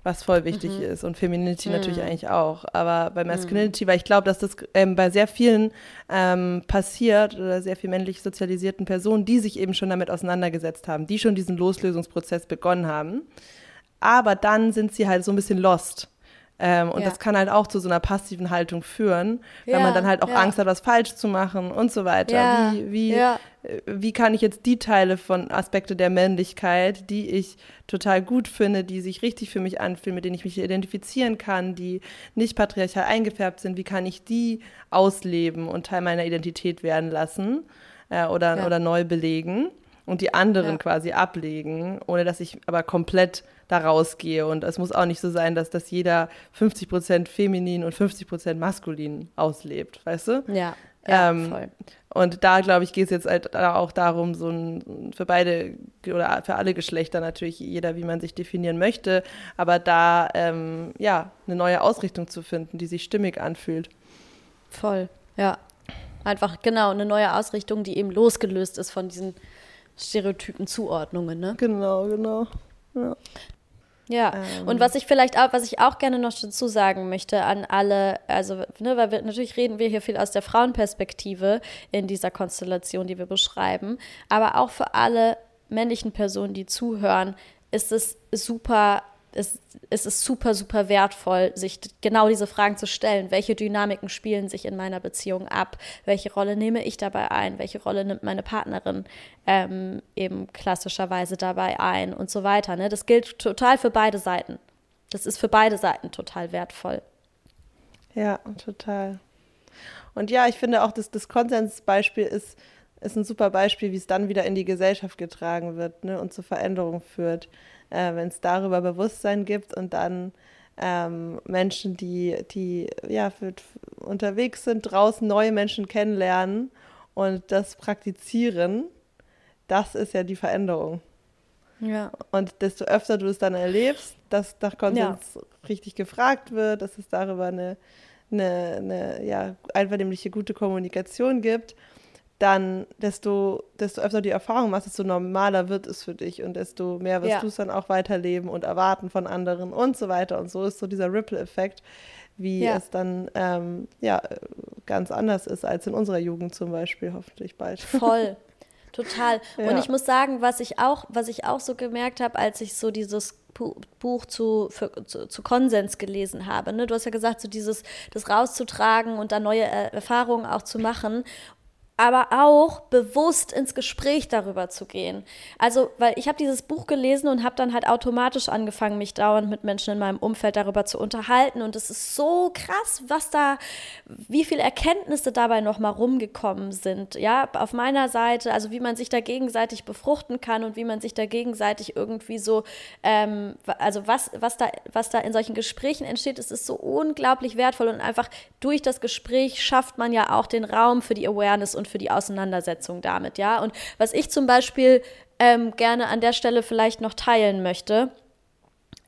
[SPEAKER 2] was voll wichtig mhm. ist und Femininity mhm. natürlich eigentlich auch. Aber bei Masculinity, mhm. weil ich glaube, dass das ähm, bei sehr vielen ähm, passiert oder sehr viel männlich sozialisierten Personen, die sich eben schon damit auseinandergesetzt haben, die schon diesen Loslösungsprozess begonnen haben. Aber dann sind sie halt so ein bisschen lost. Ähm, und ja. das kann halt auch zu so einer passiven Haltung führen, ja, weil man dann halt auch ja. Angst hat, was falsch zu machen und so weiter. Wie, wie, äh, wie kann ich jetzt die Teile von Aspekte der Männlichkeit, die ich total gut finde, die sich richtig für mich anfühlen, mit denen ich mich identifizieren kann, die nicht patriarchal eingefärbt sind, wie kann ich die ausleben und Teil meiner Identität werden lassen äh, oder, oder neu belegen? und die anderen ja. quasi ablegen, ohne dass ich aber komplett da rausgehe. Und es muss auch nicht so sein, dass das jeder 50 Prozent feminin und 50 Prozent maskulin auslebt, weißt du?
[SPEAKER 1] Ja. Ja, ähm, voll.
[SPEAKER 2] Und da, glaube ich, geht es jetzt halt auch darum, so ein, für beide oder für alle Geschlechter natürlich, jeder, wie man sich definieren möchte, aber da, ähm, ja, eine neue Ausrichtung zu finden, die sich stimmig anfühlt.
[SPEAKER 1] Voll, ja. Einfach, genau, eine neue Ausrichtung, die eben losgelöst ist von diesen stereotypen Zuordnungen, ne?
[SPEAKER 2] Genau, genau. Ja.
[SPEAKER 1] Ja, ähm. und was ich vielleicht auch, was ich auch gerne noch dazu sagen möchte an alle, also, ne, weil wir, natürlich reden wir hier viel aus der Frauenperspektive in dieser Konstellation, die wir beschreiben, aber auch für alle männlichen Personen, die zuhören, ist es super es, es ist super, super wertvoll, sich genau diese Fragen zu stellen. Welche Dynamiken spielen sich in meiner Beziehung ab? Welche Rolle nehme ich dabei ein? Welche Rolle nimmt meine Partnerin ähm, eben klassischerweise dabei ein und so weiter? Ne? Das gilt total für beide Seiten. Das ist für beide Seiten total wertvoll.
[SPEAKER 2] Ja, total. Und ja, ich finde auch, dass das Konsensbeispiel ist, ist ein super Beispiel, wie es dann wieder in die Gesellschaft getragen wird ne, und zur Veränderung führt äh, wenn es darüber Bewusstsein gibt und dann ähm, Menschen, die, die ja, für, unterwegs sind, draußen neue Menschen kennenlernen und das praktizieren, das ist ja die Veränderung.
[SPEAKER 1] Ja.
[SPEAKER 2] Und desto öfter du es dann erlebst, dass nach Konsens ja. richtig gefragt wird, dass es darüber eine, eine, eine ja, einvernehmliche gute Kommunikation gibt, dann desto, desto öfter die Erfahrung machst, desto normaler wird es für dich und desto mehr wirst ja. du es dann auch weiterleben und erwarten von anderen und so weiter. Und so ist so dieser Ripple-Effekt, wie ja. es dann ähm, ja, ganz anders ist als in unserer Jugend zum Beispiel, hoffentlich bald.
[SPEAKER 1] Voll. Total. Ja. Und ich muss sagen, was ich auch, was ich auch so gemerkt habe, als ich so dieses Buch zu, für, zu, zu, Konsens gelesen habe. Ne? Du hast ja gesagt, so dieses, das rauszutragen und da neue Erfahrungen auch zu machen aber auch bewusst ins Gespräch darüber zu gehen. Also, weil ich habe dieses Buch gelesen und habe dann halt automatisch angefangen, mich dauernd mit Menschen in meinem Umfeld darüber zu unterhalten. Und es ist so krass, was da, wie viele Erkenntnisse dabei nochmal rumgekommen sind. Ja, auf meiner Seite, also wie man sich da gegenseitig befruchten kann und wie man sich da gegenseitig irgendwie so, ähm, also was, was, da, was da in solchen Gesprächen entsteht, es ist so unglaublich wertvoll und einfach durch das Gespräch schafft man ja auch den Raum für die Awareness und und für die Auseinandersetzung damit, ja. Und was ich zum Beispiel ähm, gerne an der Stelle vielleicht noch teilen möchte,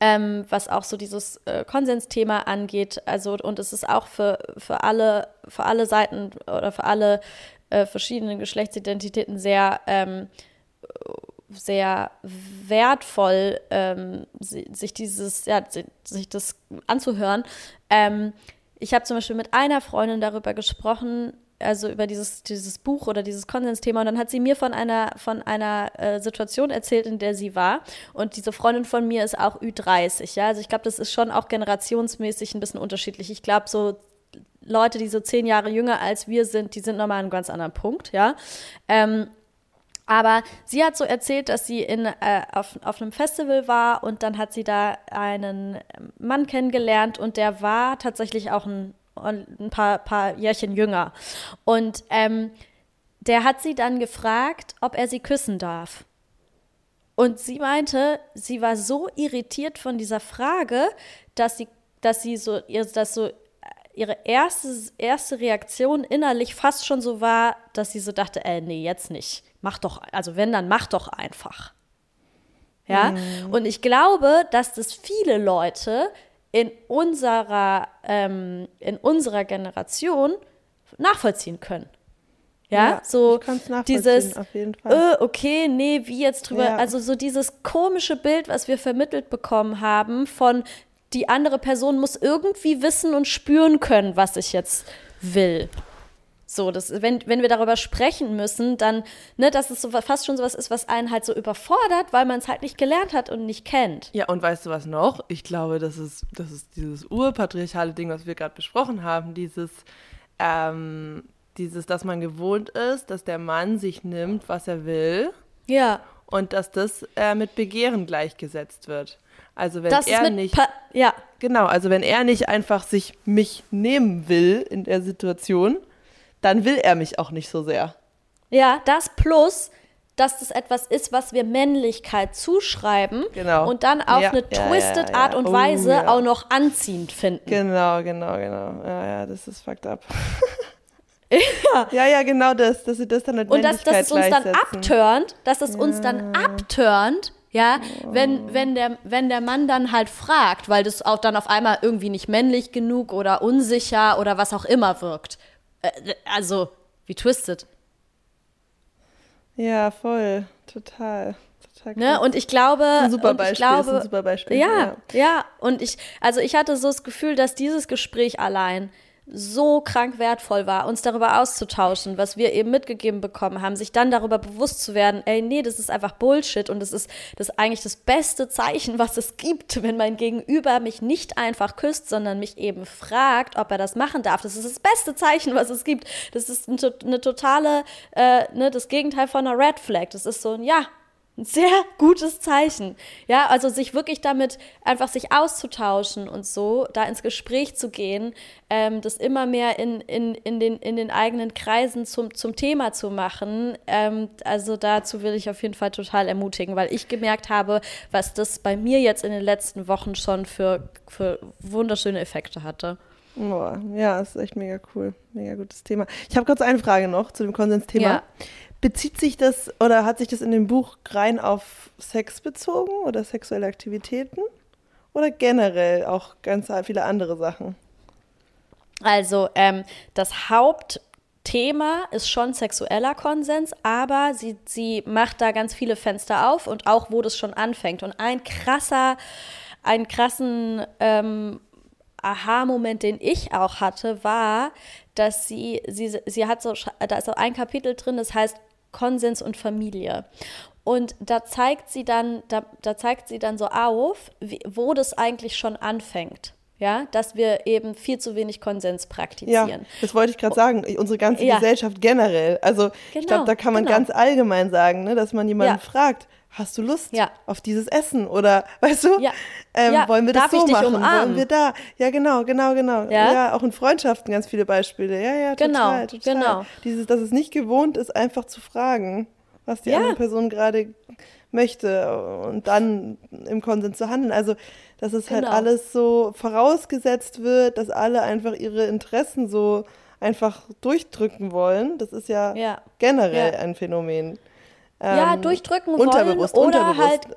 [SPEAKER 1] ähm, was auch so dieses äh, Konsensthema angeht, also und es ist auch für, für alle, für alle Seiten oder für alle äh, verschiedenen Geschlechtsidentitäten sehr ähm, sehr wertvoll, ähm, sich dieses, ja, sich das anzuhören. Ähm, ich habe zum Beispiel mit einer Freundin darüber gesprochen, also über dieses, dieses Buch oder dieses Konsensthema. Und dann hat sie mir von einer, von einer äh, Situation erzählt, in der sie war. Und diese Freundin von mir ist auch Ü30, ja. Also ich glaube, das ist schon auch generationsmäßig ein bisschen unterschiedlich. Ich glaube, so Leute, die so zehn Jahre jünger als wir sind, die sind nochmal an einem ganz anderen Punkt, ja. Ähm, Aber sie hat so erzählt, dass sie in, äh, auf, auf einem Festival war und dann hat sie da einen Mann kennengelernt und der war tatsächlich auch ein, ein paar, paar Jährchen jünger. Und ähm, der hat sie dann gefragt, ob er sie küssen darf. Und sie meinte, sie war so irritiert von dieser Frage, dass sie, dass sie so, dass so ihre erste, erste Reaktion innerlich fast schon so war, dass sie so dachte, äh, nee, jetzt nicht. Mach doch, also wenn, dann mach doch einfach. Ja, mhm. und ich glaube, dass das viele Leute in unserer, ähm, in unserer Generation nachvollziehen können. Ja, ja so dieses, äh, okay, nee, wie jetzt drüber, ja. also so dieses komische Bild, was wir vermittelt bekommen haben von die andere Person muss irgendwie wissen und spüren können, was ich jetzt will. So, das, wenn, wenn wir darüber sprechen müssen, dann, ne, dass es so fast schon sowas ist, was einen halt so überfordert, weil man es halt nicht gelernt hat und nicht kennt.
[SPEAKER 2] Ja, und weißt du was noch? Ich glaube, das ist, das ist dieses urpatriarchale Ding, was wir gerade besprochen haben, dieses, ähm, dieses, dass man gewohnt ist, dass der Mann sich nimmt, was er will.
[SPEAKER 1] Ja.
[SPEAKER 2] Und dass das äh, mit Begehren gleichgesetzt wird. Also wenn das er nicht. Pa
[SPEAKER 1] ja.
[SPEAKER 2] Genau, also wenn er nicht einfach sich mich nehmen will in der Situation, dann will er mich auch nicht so sehr.
[SPEAKER 1] Ja, das plus, dass das etwas ist, was wir Männlichkeit zuschreiben
[SPEAKER 2] genau.
[SPEAKER 1] und dann auf ja, eine ja, twisted ja, Art und oh, Weise auch noch anziehend finden.
[SPEAKER 2] Genau, genau, genau. Ja, ja, das ist fucked up. Ja. ja, ja, genau das, dass sie das dann mit
[SPEAKER 1] Und dass, dass es uns dann abturnt, dass es uns dann abturnt, ja, oh. wenn, wenn, der, wenn der Mann dann halt fragt, weil das auch dann auf einmal irgendwie nicht männlich genug oder unsicher oder was auch immer wirkt. Äh, also, wie twisted.
[SPEAKER 2] Ja, voll, total.
[SPEAKER 1] total ne? Und ich glaube,
[SPEAKER 2] ein super
[SPEAKER 1] Beispiel,
[SPEAKER 2] ich glaube, ein super Beispiel.
[SPEAKER 1] Ja, ja, ja, und ich, also ich hatte so das Gefühl, dass dieses Gespräch allein so krank wertvoll war, uns darüber auszutauschen, was wir eben mitgegeben bekommen haben, sich dann darüber bewusst zu werden, ey, nee, das ist einfach Bullshit und das ist das eigentlich das beste Zeichen, was es gibt, wenn mein Gegenüber mich nicht einfach küsst, sondern mich eben fragt, ob er das machen darf. Das ist das beste Zeichen, was es gibt. Das ist eine totale, äh, ne, das Gegenteil von einer Red Flag. Das ist so ein, ja, ein sehr gutes Zeichen. Ja, also sich wirklich damit einfach sich auszutauschen und so, da ins Gespräch zu gehen, ähm, das immer mehr in, in, in, den, in den eigenen Kreisen zum, zum Thema zu machen. Ähm, also dazu will ich auf jeden Fall total ermutigen, weil ich gemerkt habe, was das bei mir jetzt in den letzten Wochen schon für, für wunderschöne Effekte hatte.
[SPEAKER 2] Oh, ja, ist echt mega cool. Mega gutes Thema. Ich habe kurz eine Frage noch zu dem Konsensthema. Ja. Bezieht sich das oder hat sich das in dem Buch rein auf Sex bezogen oder sexuelle Aktivitäten? Oder generell auch ganz viele andere Sachen?
[SPEAKER 1] Also, ähm, das Hauptthema ist schon sexueller Konsens, aber sie, sie macht da ganz viele Fenster auf und auch, wo das schon anfängt. Und ein krasser, einen krassen ähm, Aha-Moment, den ich auch hatte, war, dass sie, sie, sie hat so, da ist so ein Kapitel drin, das heißt Konsens und Familie. Und da zeigt sie dann, da, da zeigt sie dann so auf, wie, wo das eigentlich schon anfängt. Ja, dass wir eben viel zu wenig Konsens praktizieren. Ja,
[SPEAKER 2] das wollte ich gerade sagen. Unsere ganze ja. Gesellschaft generell. Also genau, ich glaube, da kann man genau. ganz allgemein sagen, ne, dass man jemanden ja. fragt, hast du Lust ja. auf dieses Essen? Oder weißt du,
[SPEAKER 1] ja.
[SPEAKER 2] Ähm,
[SPEAKER 1] ja.
[SPEAKER 2] wollen wir das
[SPEAKER 1] Darf
[SPEAKER 2] so machen?
[SPEAKER 1] Umarmen?
[SPEAKER 2] Wollen wir da? Ja, genau, genau, genau. Ja? ja, auch in Freundschaften ganz viele Beispiele. Ja, ja, total, genau, total. Genau. Dieses, dass es nicht gewohnt ist, einfach zu fragen, was die andere Person gerade möchte und dann im Konsens zu handeln. Also, dass es halt genau. halt alles so vorausgesetzt wird, dass alle einfach ihre Interessen so einfach durchdrücken wollen. Das ist ja, generell ein Phänomen.
[SPEAKER 1] Ähm, ja, durchdrücken wollen
[SPEAKER 2] unterbewusst,
[SPEAKER 1] oder
[SPEAKER 2] unterbewusst.
[SPEAKER 1] halt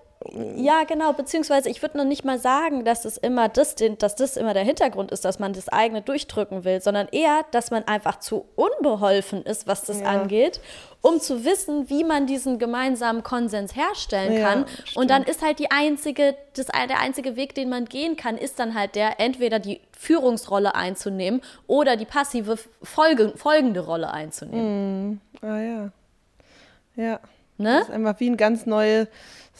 [SPEAKER 1] ja, genau, beziehungsweise ich würde noch nicht mal sagen, dass es immer das, dass das immer der Hintergrund ist, dass man das eigene durchdrücken will, sondern eher, dass man einfach zu unbeholfen ist, was das ja. angeht, um zu wissen, wie man diesen gemeinsamen Konsens herstellen ja, kann. Stimmt. Und dann ist halt die einzige, das, der einzige Weg, den man gehen kann, ist dann halt der, entweder die Führungsrolle einzunehmen oder die passive Folge, folgende Rolle einzunehmen.
[SPEAKER 2] Mm. Ah ja. Ja. Ne? Das ist einfach wie ein ganz neues,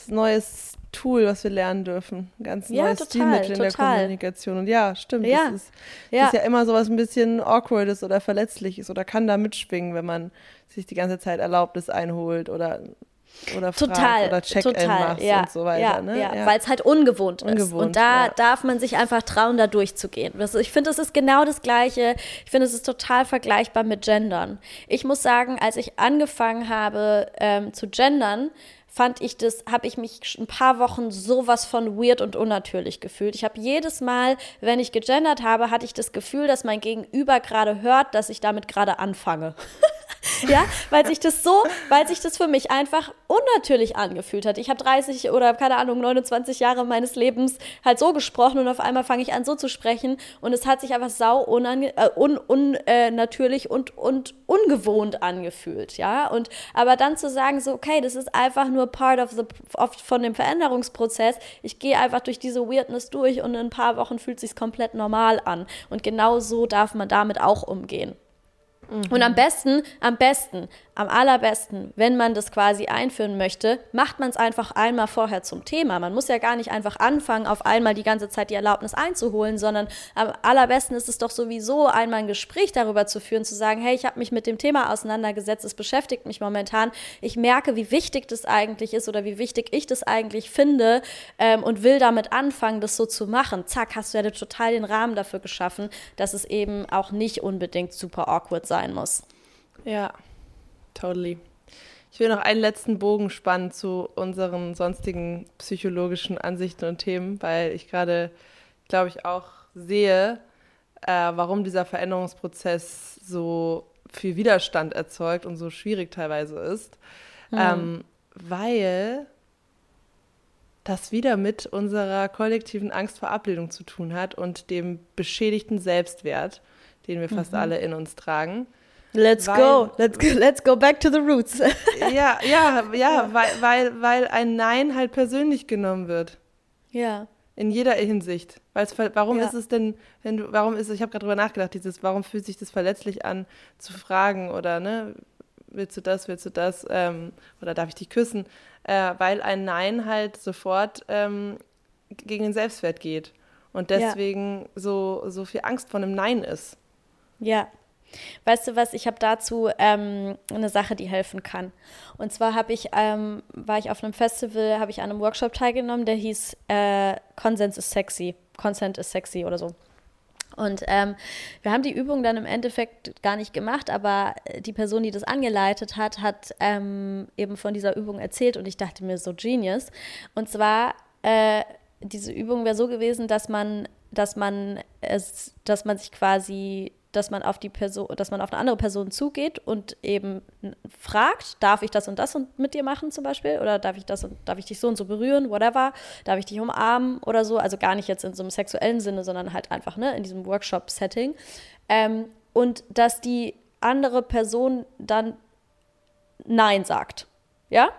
[SPEAKER 2] neues Tool, was wir lernen dürfen. Ein ganz
[SPEAKER 1] Ja,
[SPEAKER 2] neues
[SPEAKER 1] total,
[SPEAKER 2] Stilmittel in der
[SPEAKER 1] total.
[SPEAKER 2] Kommunikation. Und ja, stimmt.
[SPEAKER 1] Ja,
[SPEAKER 2] Das, ist,
[SPEAKER 1] ja.
[SPEAKER 2] das ist ja immer so was ein bisschen Awkwardes oder Verletzliches oder kann da mitschwingen, wenn man sich die ganze Zeit Erlaubnis einholt oder, oder
[SPEAKER 1] Total,
[SPEAKER 2] oder Check-in
[SPEAKER 1] total,
[SPEAKER 2] macht
[SPEAKER 1] ja,
[SPEAKER 2] und so weiter.
[SPEAKER 1] ja,
[SPEAKER 2] ne?
[SPEAKER 1] ja, weil es halt ungewohnt, ist.
[SPEAKER 2] Ungewohnt,
[SPEAKER 1] Und da
[SPEAKER 2] ja.
[SPEAKER 1] darf man sich einfach trauen, da durchzugehen. Das, ich finde, es ist genau das Gleiche. Ich finde, es ist total vergleichbar mit Gendern. Ich muss sagen, als ich angefangen habe ähm, zu gendern, fand ich das, habe ich mich ein paar Wochen sowas von weird und unnatürlich gefühlt. Ich habe jedes Mal, wenn ich gegendert habe, hatte ich das Gefühl, dass mein Gegenüber gerade hört, dass ich damit gerade anfange. ja, weil sich das so, weil sich das für mich einfach unnatürlich angefühlt hat. Ich habe 30 oder keine Ahnung 29 Jahre meines Lebens halt so gesprochen und auf einmal fange ich an so zu sprechen und es hat sich einfach sau unange äh, un, un, äh, und und ungewohnt angefühlt, ja. Und aber dann zu sagen so okay, das ist einfach nur part of the of, von dem Veränderungsprozess. Ich gehe einfach durch diese Weirdness durch und in ein paar Wochen fühlt sich komplett normal an und genau so darf man damit auch umgehen. Und am besten, am besten, am allerbesten, wenn man das quasi einführen möchte, macht man es einfach einmal vorher zum Thema. Man muss ja gar nicht einfach anfangen, auf einmal die ganze Zeit die Erlaubnis einzuholen, sondern am allerbesten ist es doch sowieso, einmal ein Gespräch darüber zu führen, zu sagen, hey, ich habe mich mit dem Thema auseinandergesetzt, es beschäftigt mich momentan. Ich merke, wie wichtig das eigentlich ist oder wie wichtig ich das eigentlich finde ähm, und will damit anfangen, das so zu machen. Zack, hast du ja total den Rahmen dafür geschaffen, dass es eben auch nicht unbedingt super awkward sein muss.
[SPEAKER 2] Ja, totally. Ich will noch einen letzten Bogen spannen zu unseren sonstigen psychologischen Ansichten und Themen, weil ich gerade, glaube ich, auch sehe, äh, warum dieser Veränderungsprozess so viel Widerstand erzeugt und so schwierig teilweise ist. Ähm, weil das wieder mit unserer kollektiven Angst vor Ablehnung zu tun hat und dem beschädigten Selbstwert, den wir fast alle in uns tragen.
[SPEAKER 1] Let's
[SPEAKER 2] Weil-
[SPEAKER 1] go. Let's go. Let's go back to the roots.
[SPEAKER 2] Ja, ja, ja, weil, weil, weil ein Nein halt persönlich genommen wird.
[SPEAKER 1] ja.
[SPEAKER 2] In jeder Hinsicht. Weil's, warum
[SPEAKER 1] Ja.
[SPEAKER 2] ist es denn, wenn du, warum ist es, ich habe gerade drüber nachgedacht, dieses, warum fühlt sich das verletzlich an, zu fragen oder, ne, willst du das, willst du das, ähm, oder darf ich dich küssen? Äh, weil ein Nein halt sofort ähm, gegen den Selbstwert geht. Und
[SPEAKER 1] Ja.
[SPEAKER 2] deswegen so, so viel Angst vor einem Nein ist.
[SPEAKER 1] Ja. Weißt du was, ich habe dazu ähm, eine Sache, die helfen kann. Und zwar habe ich, ähm, war ich auf einem Festival, habe ich an einem Workshop teilgenommen, der hieß äh, Consent is sexy. Consent is sexy oder so. Und ähm, wir haben die Übung dann im Endeffekt gar nicht gemacht, aber die Person, die das angeleitet hat, hat ähm, eben von dieser Übung erzählt und ich dachte mir so genius. Und zwar, äh, diese Übung wäre so gewesen, dass man, dass man es, dass man sich quasi dass man auf die Person, dass man auf eine andere Person zugeht und eben fragt, darf ich das und das mit dir machen zum Beispiel? Oder darf ich das und darf ich dich so und so berühren, whatever, darf ich dich umarmen oder so, also gar nicht jetzt in so einem sexuellen Sinne, sondern halt einfach ne in diesem Workshop-Setting. Ähm, und dass die andere Person dann Nein sagt, ja?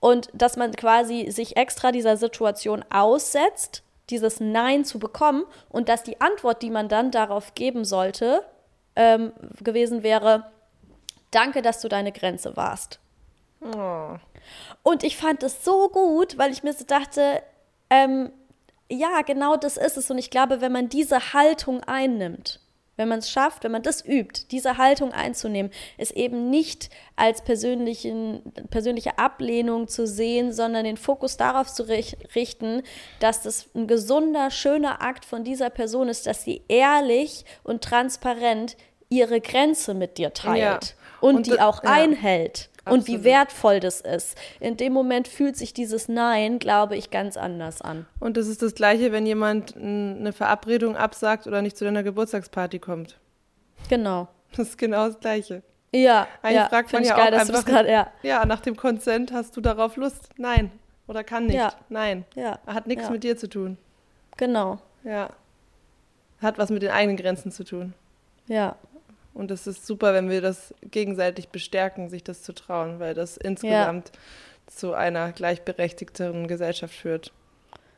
[SPEAKER 1] Und dass man quasi sich extra dieser Situation aussetzt dieses Nein zu bekommen und dass die Antwort, die man dann darauf geben sollte, ähm, gewesen wäre, danke, dass du deine Grenze warst.
[SPEAKER 2] Oh.
[SPEAKER 1] Und ich fand es so gut, weil ich mir so dachte, ähm, ja, genau das ist es. Und ich glaube, wenn man diese Haltung einnimmt, wenn man es schafft, wenn man das übt, diese Haltung einzunehmen, es eben nicht als persönlichen, persönliche Ablehnung zu sehen, sondern den Fokus darauf zu rich- richten, dass das ein gesunder, schöner Akt von dieser Person ist, dass sie ehrlich und transparent ihre Grenze mit dir teilt
[SPEAKER 2] Ja.
[SPEAKER 1] und,
[SPEAKER 2] Und
[SPEAKER 1] die auch
[SPEAKER 2] ja.
[SPEAKER 1] einhält. Und wie wertvoll das ist. In dem Moment fühlt sich dieses Nein, glaube ich, ganz anders an.
[SPEAKER 2] Und das ist das Gleiche, wenn jemand eine Verabredung absagt oder nicht zu deiner Geburtstagsparty kommt.
[SPEAKER 1] Genau.
[SPEAKER 2] Das ist genau das Gleiche.
[SPEAKER 1] Ja,
[SPEAKER 2] Eigentlich
[SPEAKER 1] ja,
[SPEAKER 2] fragt man ja
[SPEAKER 1] geil,
[SPEAKER 2] auch einfach-
[SPEAKER 1] gerade, ja,
[SPEAKER 2] Ja, nach dem Consent hast du darauf Lust? Nein. Oder kann nicht?
[SPEAKER 1] Ja.
[SPEAKER 2] Nein.
[SPEAKER 1] ja,
[SPEAKER 2] Hat nichts mit dir zu tun.
[SPEAKER 1] genau,
[SPEAKER 2] Ja. Hat was mit den eigenen Grenzen zu tun.
[SPEAKER 1] ja,
[SPEAKER 2] Und es ist super, wenn wir das gegenseitig bestärken, sich das zu trauen, weil das insgesamt zu einer gleichberechtigteren Gesellschaft führt.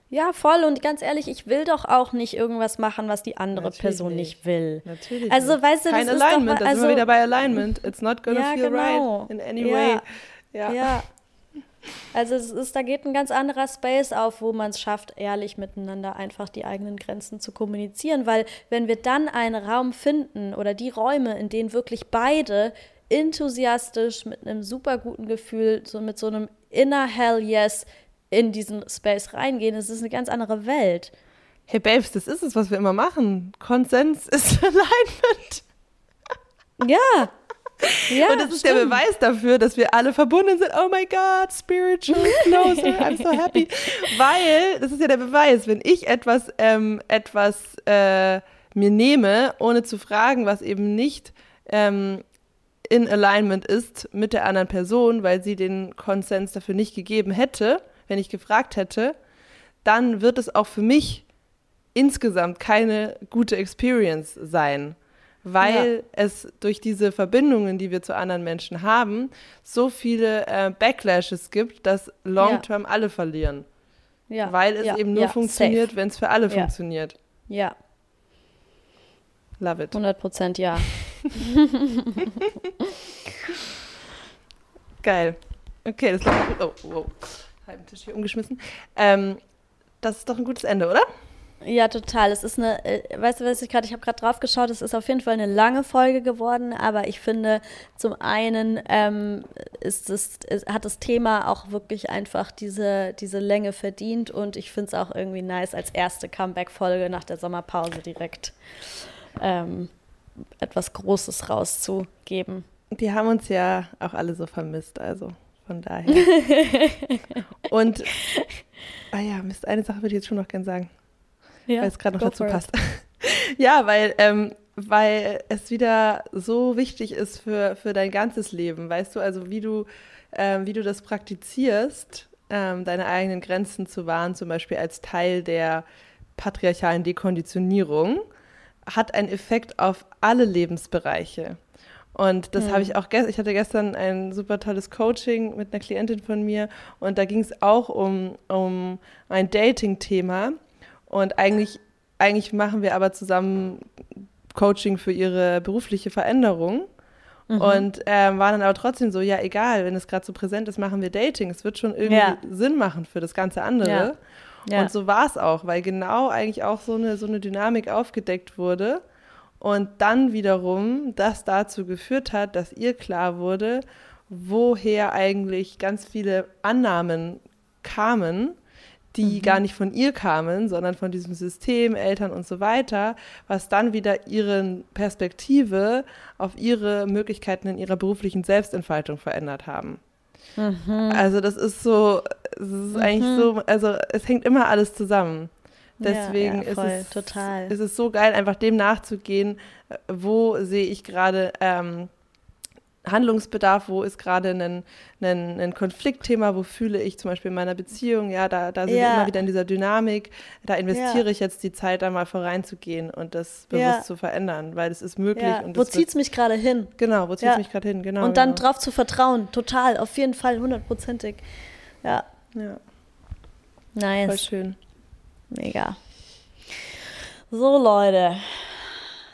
[SPEAKER 1] ja, voll. Und ganz ehrlich, ich will doch auch nicht irgendwas machen, was die andere
[SPEAKER 2] Natürlich
[SPEAKER 1] Person
[SPEAKER 2] nicht.
[SPEAKER 1] nicht will.
[SPEAKER 2] Natürlich.
[SPEAKER 1] Also,
[SPEAKER 2] nicht.
[SPEAKER 1] weißt du, das
[SPEAKER 2] Kein
[SPEAKER 1] ist doch
[SPEAKER 2] Alignment,
[SPEAKER 1] mal-
[SPEAKER 2] da sind wir
[SPEAKER 1] also-
[SPEAKER 2] wieder bei Alignment. It's not gonna
[SPEAKER 1] Ja,
[SPEAKER 2] feel
[SPEAKER 1] genau.
[SPEAKER 2] right in any
[SPEAKER 1] Ja.
[SPEAKER 2] way. Ja.
[SPEAKER 1] Ja. Also es ist, da geht ein ganz anderer Space auf, wo man es schafft, ehrlich miteinander einfach die eigenen Grenzen zu kommunizieren. Weil wenn wir dann einen Raum finden oder die Räume, in denen wirklich beide enthusiastisch mit einem super guten Gefühl, so mit so einem inner Hell Yes in diesen Space reingehen, es ist eine ganz andere Welt.
[SPEAKER 2] Hey Babes, das ist es, was wir immer machen. Konsens ist Alignment.
[SPEAKER 1] Ja,
[SPEAKER 2] ja, und das ist stimmt. der Beweis dafür, dass wir alle verbunden sind. Oh my God, spiritual closer, I'm so happy. Weil, das ist ja der Beweis, wenn ich etwas, ähm, etwas äh, mir nehme, ohne zu fragen, was eben nicht ähm, in Alignment ist mit der anderen Person, weil sie den Konsens dafür nicht gegeben hätte, wenn ich gefragt hätte, dann wird es auch für mich insgesamt keine gute Experience sein weil ja. es durch diese Verbindungen, die wir zu anderen Menschen haben, so viele äh, Backlashes gibt, dass long-term ja. alle verlieren. Ja. Weil es eben nur funktioniert, wenn es für alle funktioniert.
[SPEAKER 1] Ja.
[SPEAKER 2] Love it.
[SPEAKER 1] 100 Prozent ja.
[SPEAKER 2] Geil. Okay, das läuft gut. Oh, wow. Halben Tisch hier umgeschmissen. Ähm, das ist doch ein gutes Ende, oder?
[SPEAKER 1] Ja, total. Es ist eine, äh, weißt du, was ich gerade, ich habe gerade drauf geschaut, es ist auf jeden Fall eine lange Folge geworden, aber ich finde, zum einen ähm, ist es, hat das Thema auch wirklich einfach diese, diese Länge verdient und ich finde es auch irgendwie nice, als erste Comeback-Folge nach der Sommerpause direkt ähm, etwas Großes rauszugeben.
[SPEAKER 2] Die haben uns ja auch alle so vermisst, also von daher. und, ah ja, Mist, eine Sache würde ich jetzt schon noch gerne sagen ja, weil es gerade noch dazu passt. ja, weil, ähm, weil es wieder so wichtig ist für, für dein ganzes Leben, weißt du, also wie du, ähm, wie du das praktizierst, ähm, deine eigenen Grenzen zu wahren, zum Beispiel als Teil der patriarchalen Dekonditionierung, hat einen Effekt auf alle Lebensbereiche. Und das mhm. habe ich auch gestern, ich hatte gestern ein super tolles Coaching mit einer Klientin von mir und da ging es auch um, um ein Dating-Thema. Und eigentlich, eigentlich machen wir aber zusammen Coaching für ihre berufliche Veränderung. Mhm. Und ähm, waren dann aber trotzdem so, ja, egal, wenn es gerade so präsent ist, machen wir Dating. Es wird schon irgendwie ja. Sinn machen für das ganze andere. Ja. Ja. Und so war es auch, weil genau eigentlich auch so eine, so eine Dynamik aufgedeckt wurde. Und dann wiederum das dazu geführt hat, dass ihr klar wurde, woher eigentlich ganz viele Annahmen kamen, die mhm. gar nicht von ihr kamen, sondern von diesem System, Eltern und so weiter, was dann wieder ihre Perspektive auf ihre Möglichkeiten in ihrer beruflichen Selbstentfaltung verändert haben. Mhm. Also das ist so, es ist mhm. eigentlich so, also es hängt immer alles zusammen. Deswegen ja, ja, voll, ist, es, total. ist es so geil, einfach dem nachzugehen, wo sehe ich gerade ähm, Handlungsbedarf, wo ist gerade ein, ein, ein Konfliktthema, wo fühle ich zum Beispiel in meiner Beziehung, ja, da, da sind ja. wir immer wieder in dieser Dynamik, da investiere ja. ich jetzt die Zeit, da mal voranzugehen und das bewusst ja. zu verändern, weil es ist möglich.
[SPEAKER 1] wo zieht es mich gerade hin?
[SPEAKER 2] Genau, wo zieht es mich gerade hin, genau.
[SPEAKER 1] Und dann
[SPEAKER 2] genau.
[SPEAKER 1] drauf zu vertrauen, total, auf jeden Fall, hundertprozentig. Ja.
[SPEAKER 2] Ja.
[SPEAKER 1] Nice.
[SPEAKER 2] Voll schön.
[SPEAKER 1] Mega. So, Leute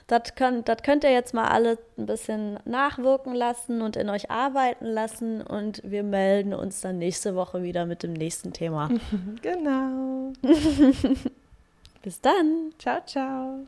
[SPEAKER 1] das könnt, das könnt ihr jetzt mal alle ein bisschen nachwirken lassen und in euch arbeiten lassen. Und wir melden uns dann nächste Woche wieder mit dem nächsten Thema.
[SPEAKER 2] genau.
[SPEAKER 1] Bis dann.
[SPEAKER 2] Ciao, ciao.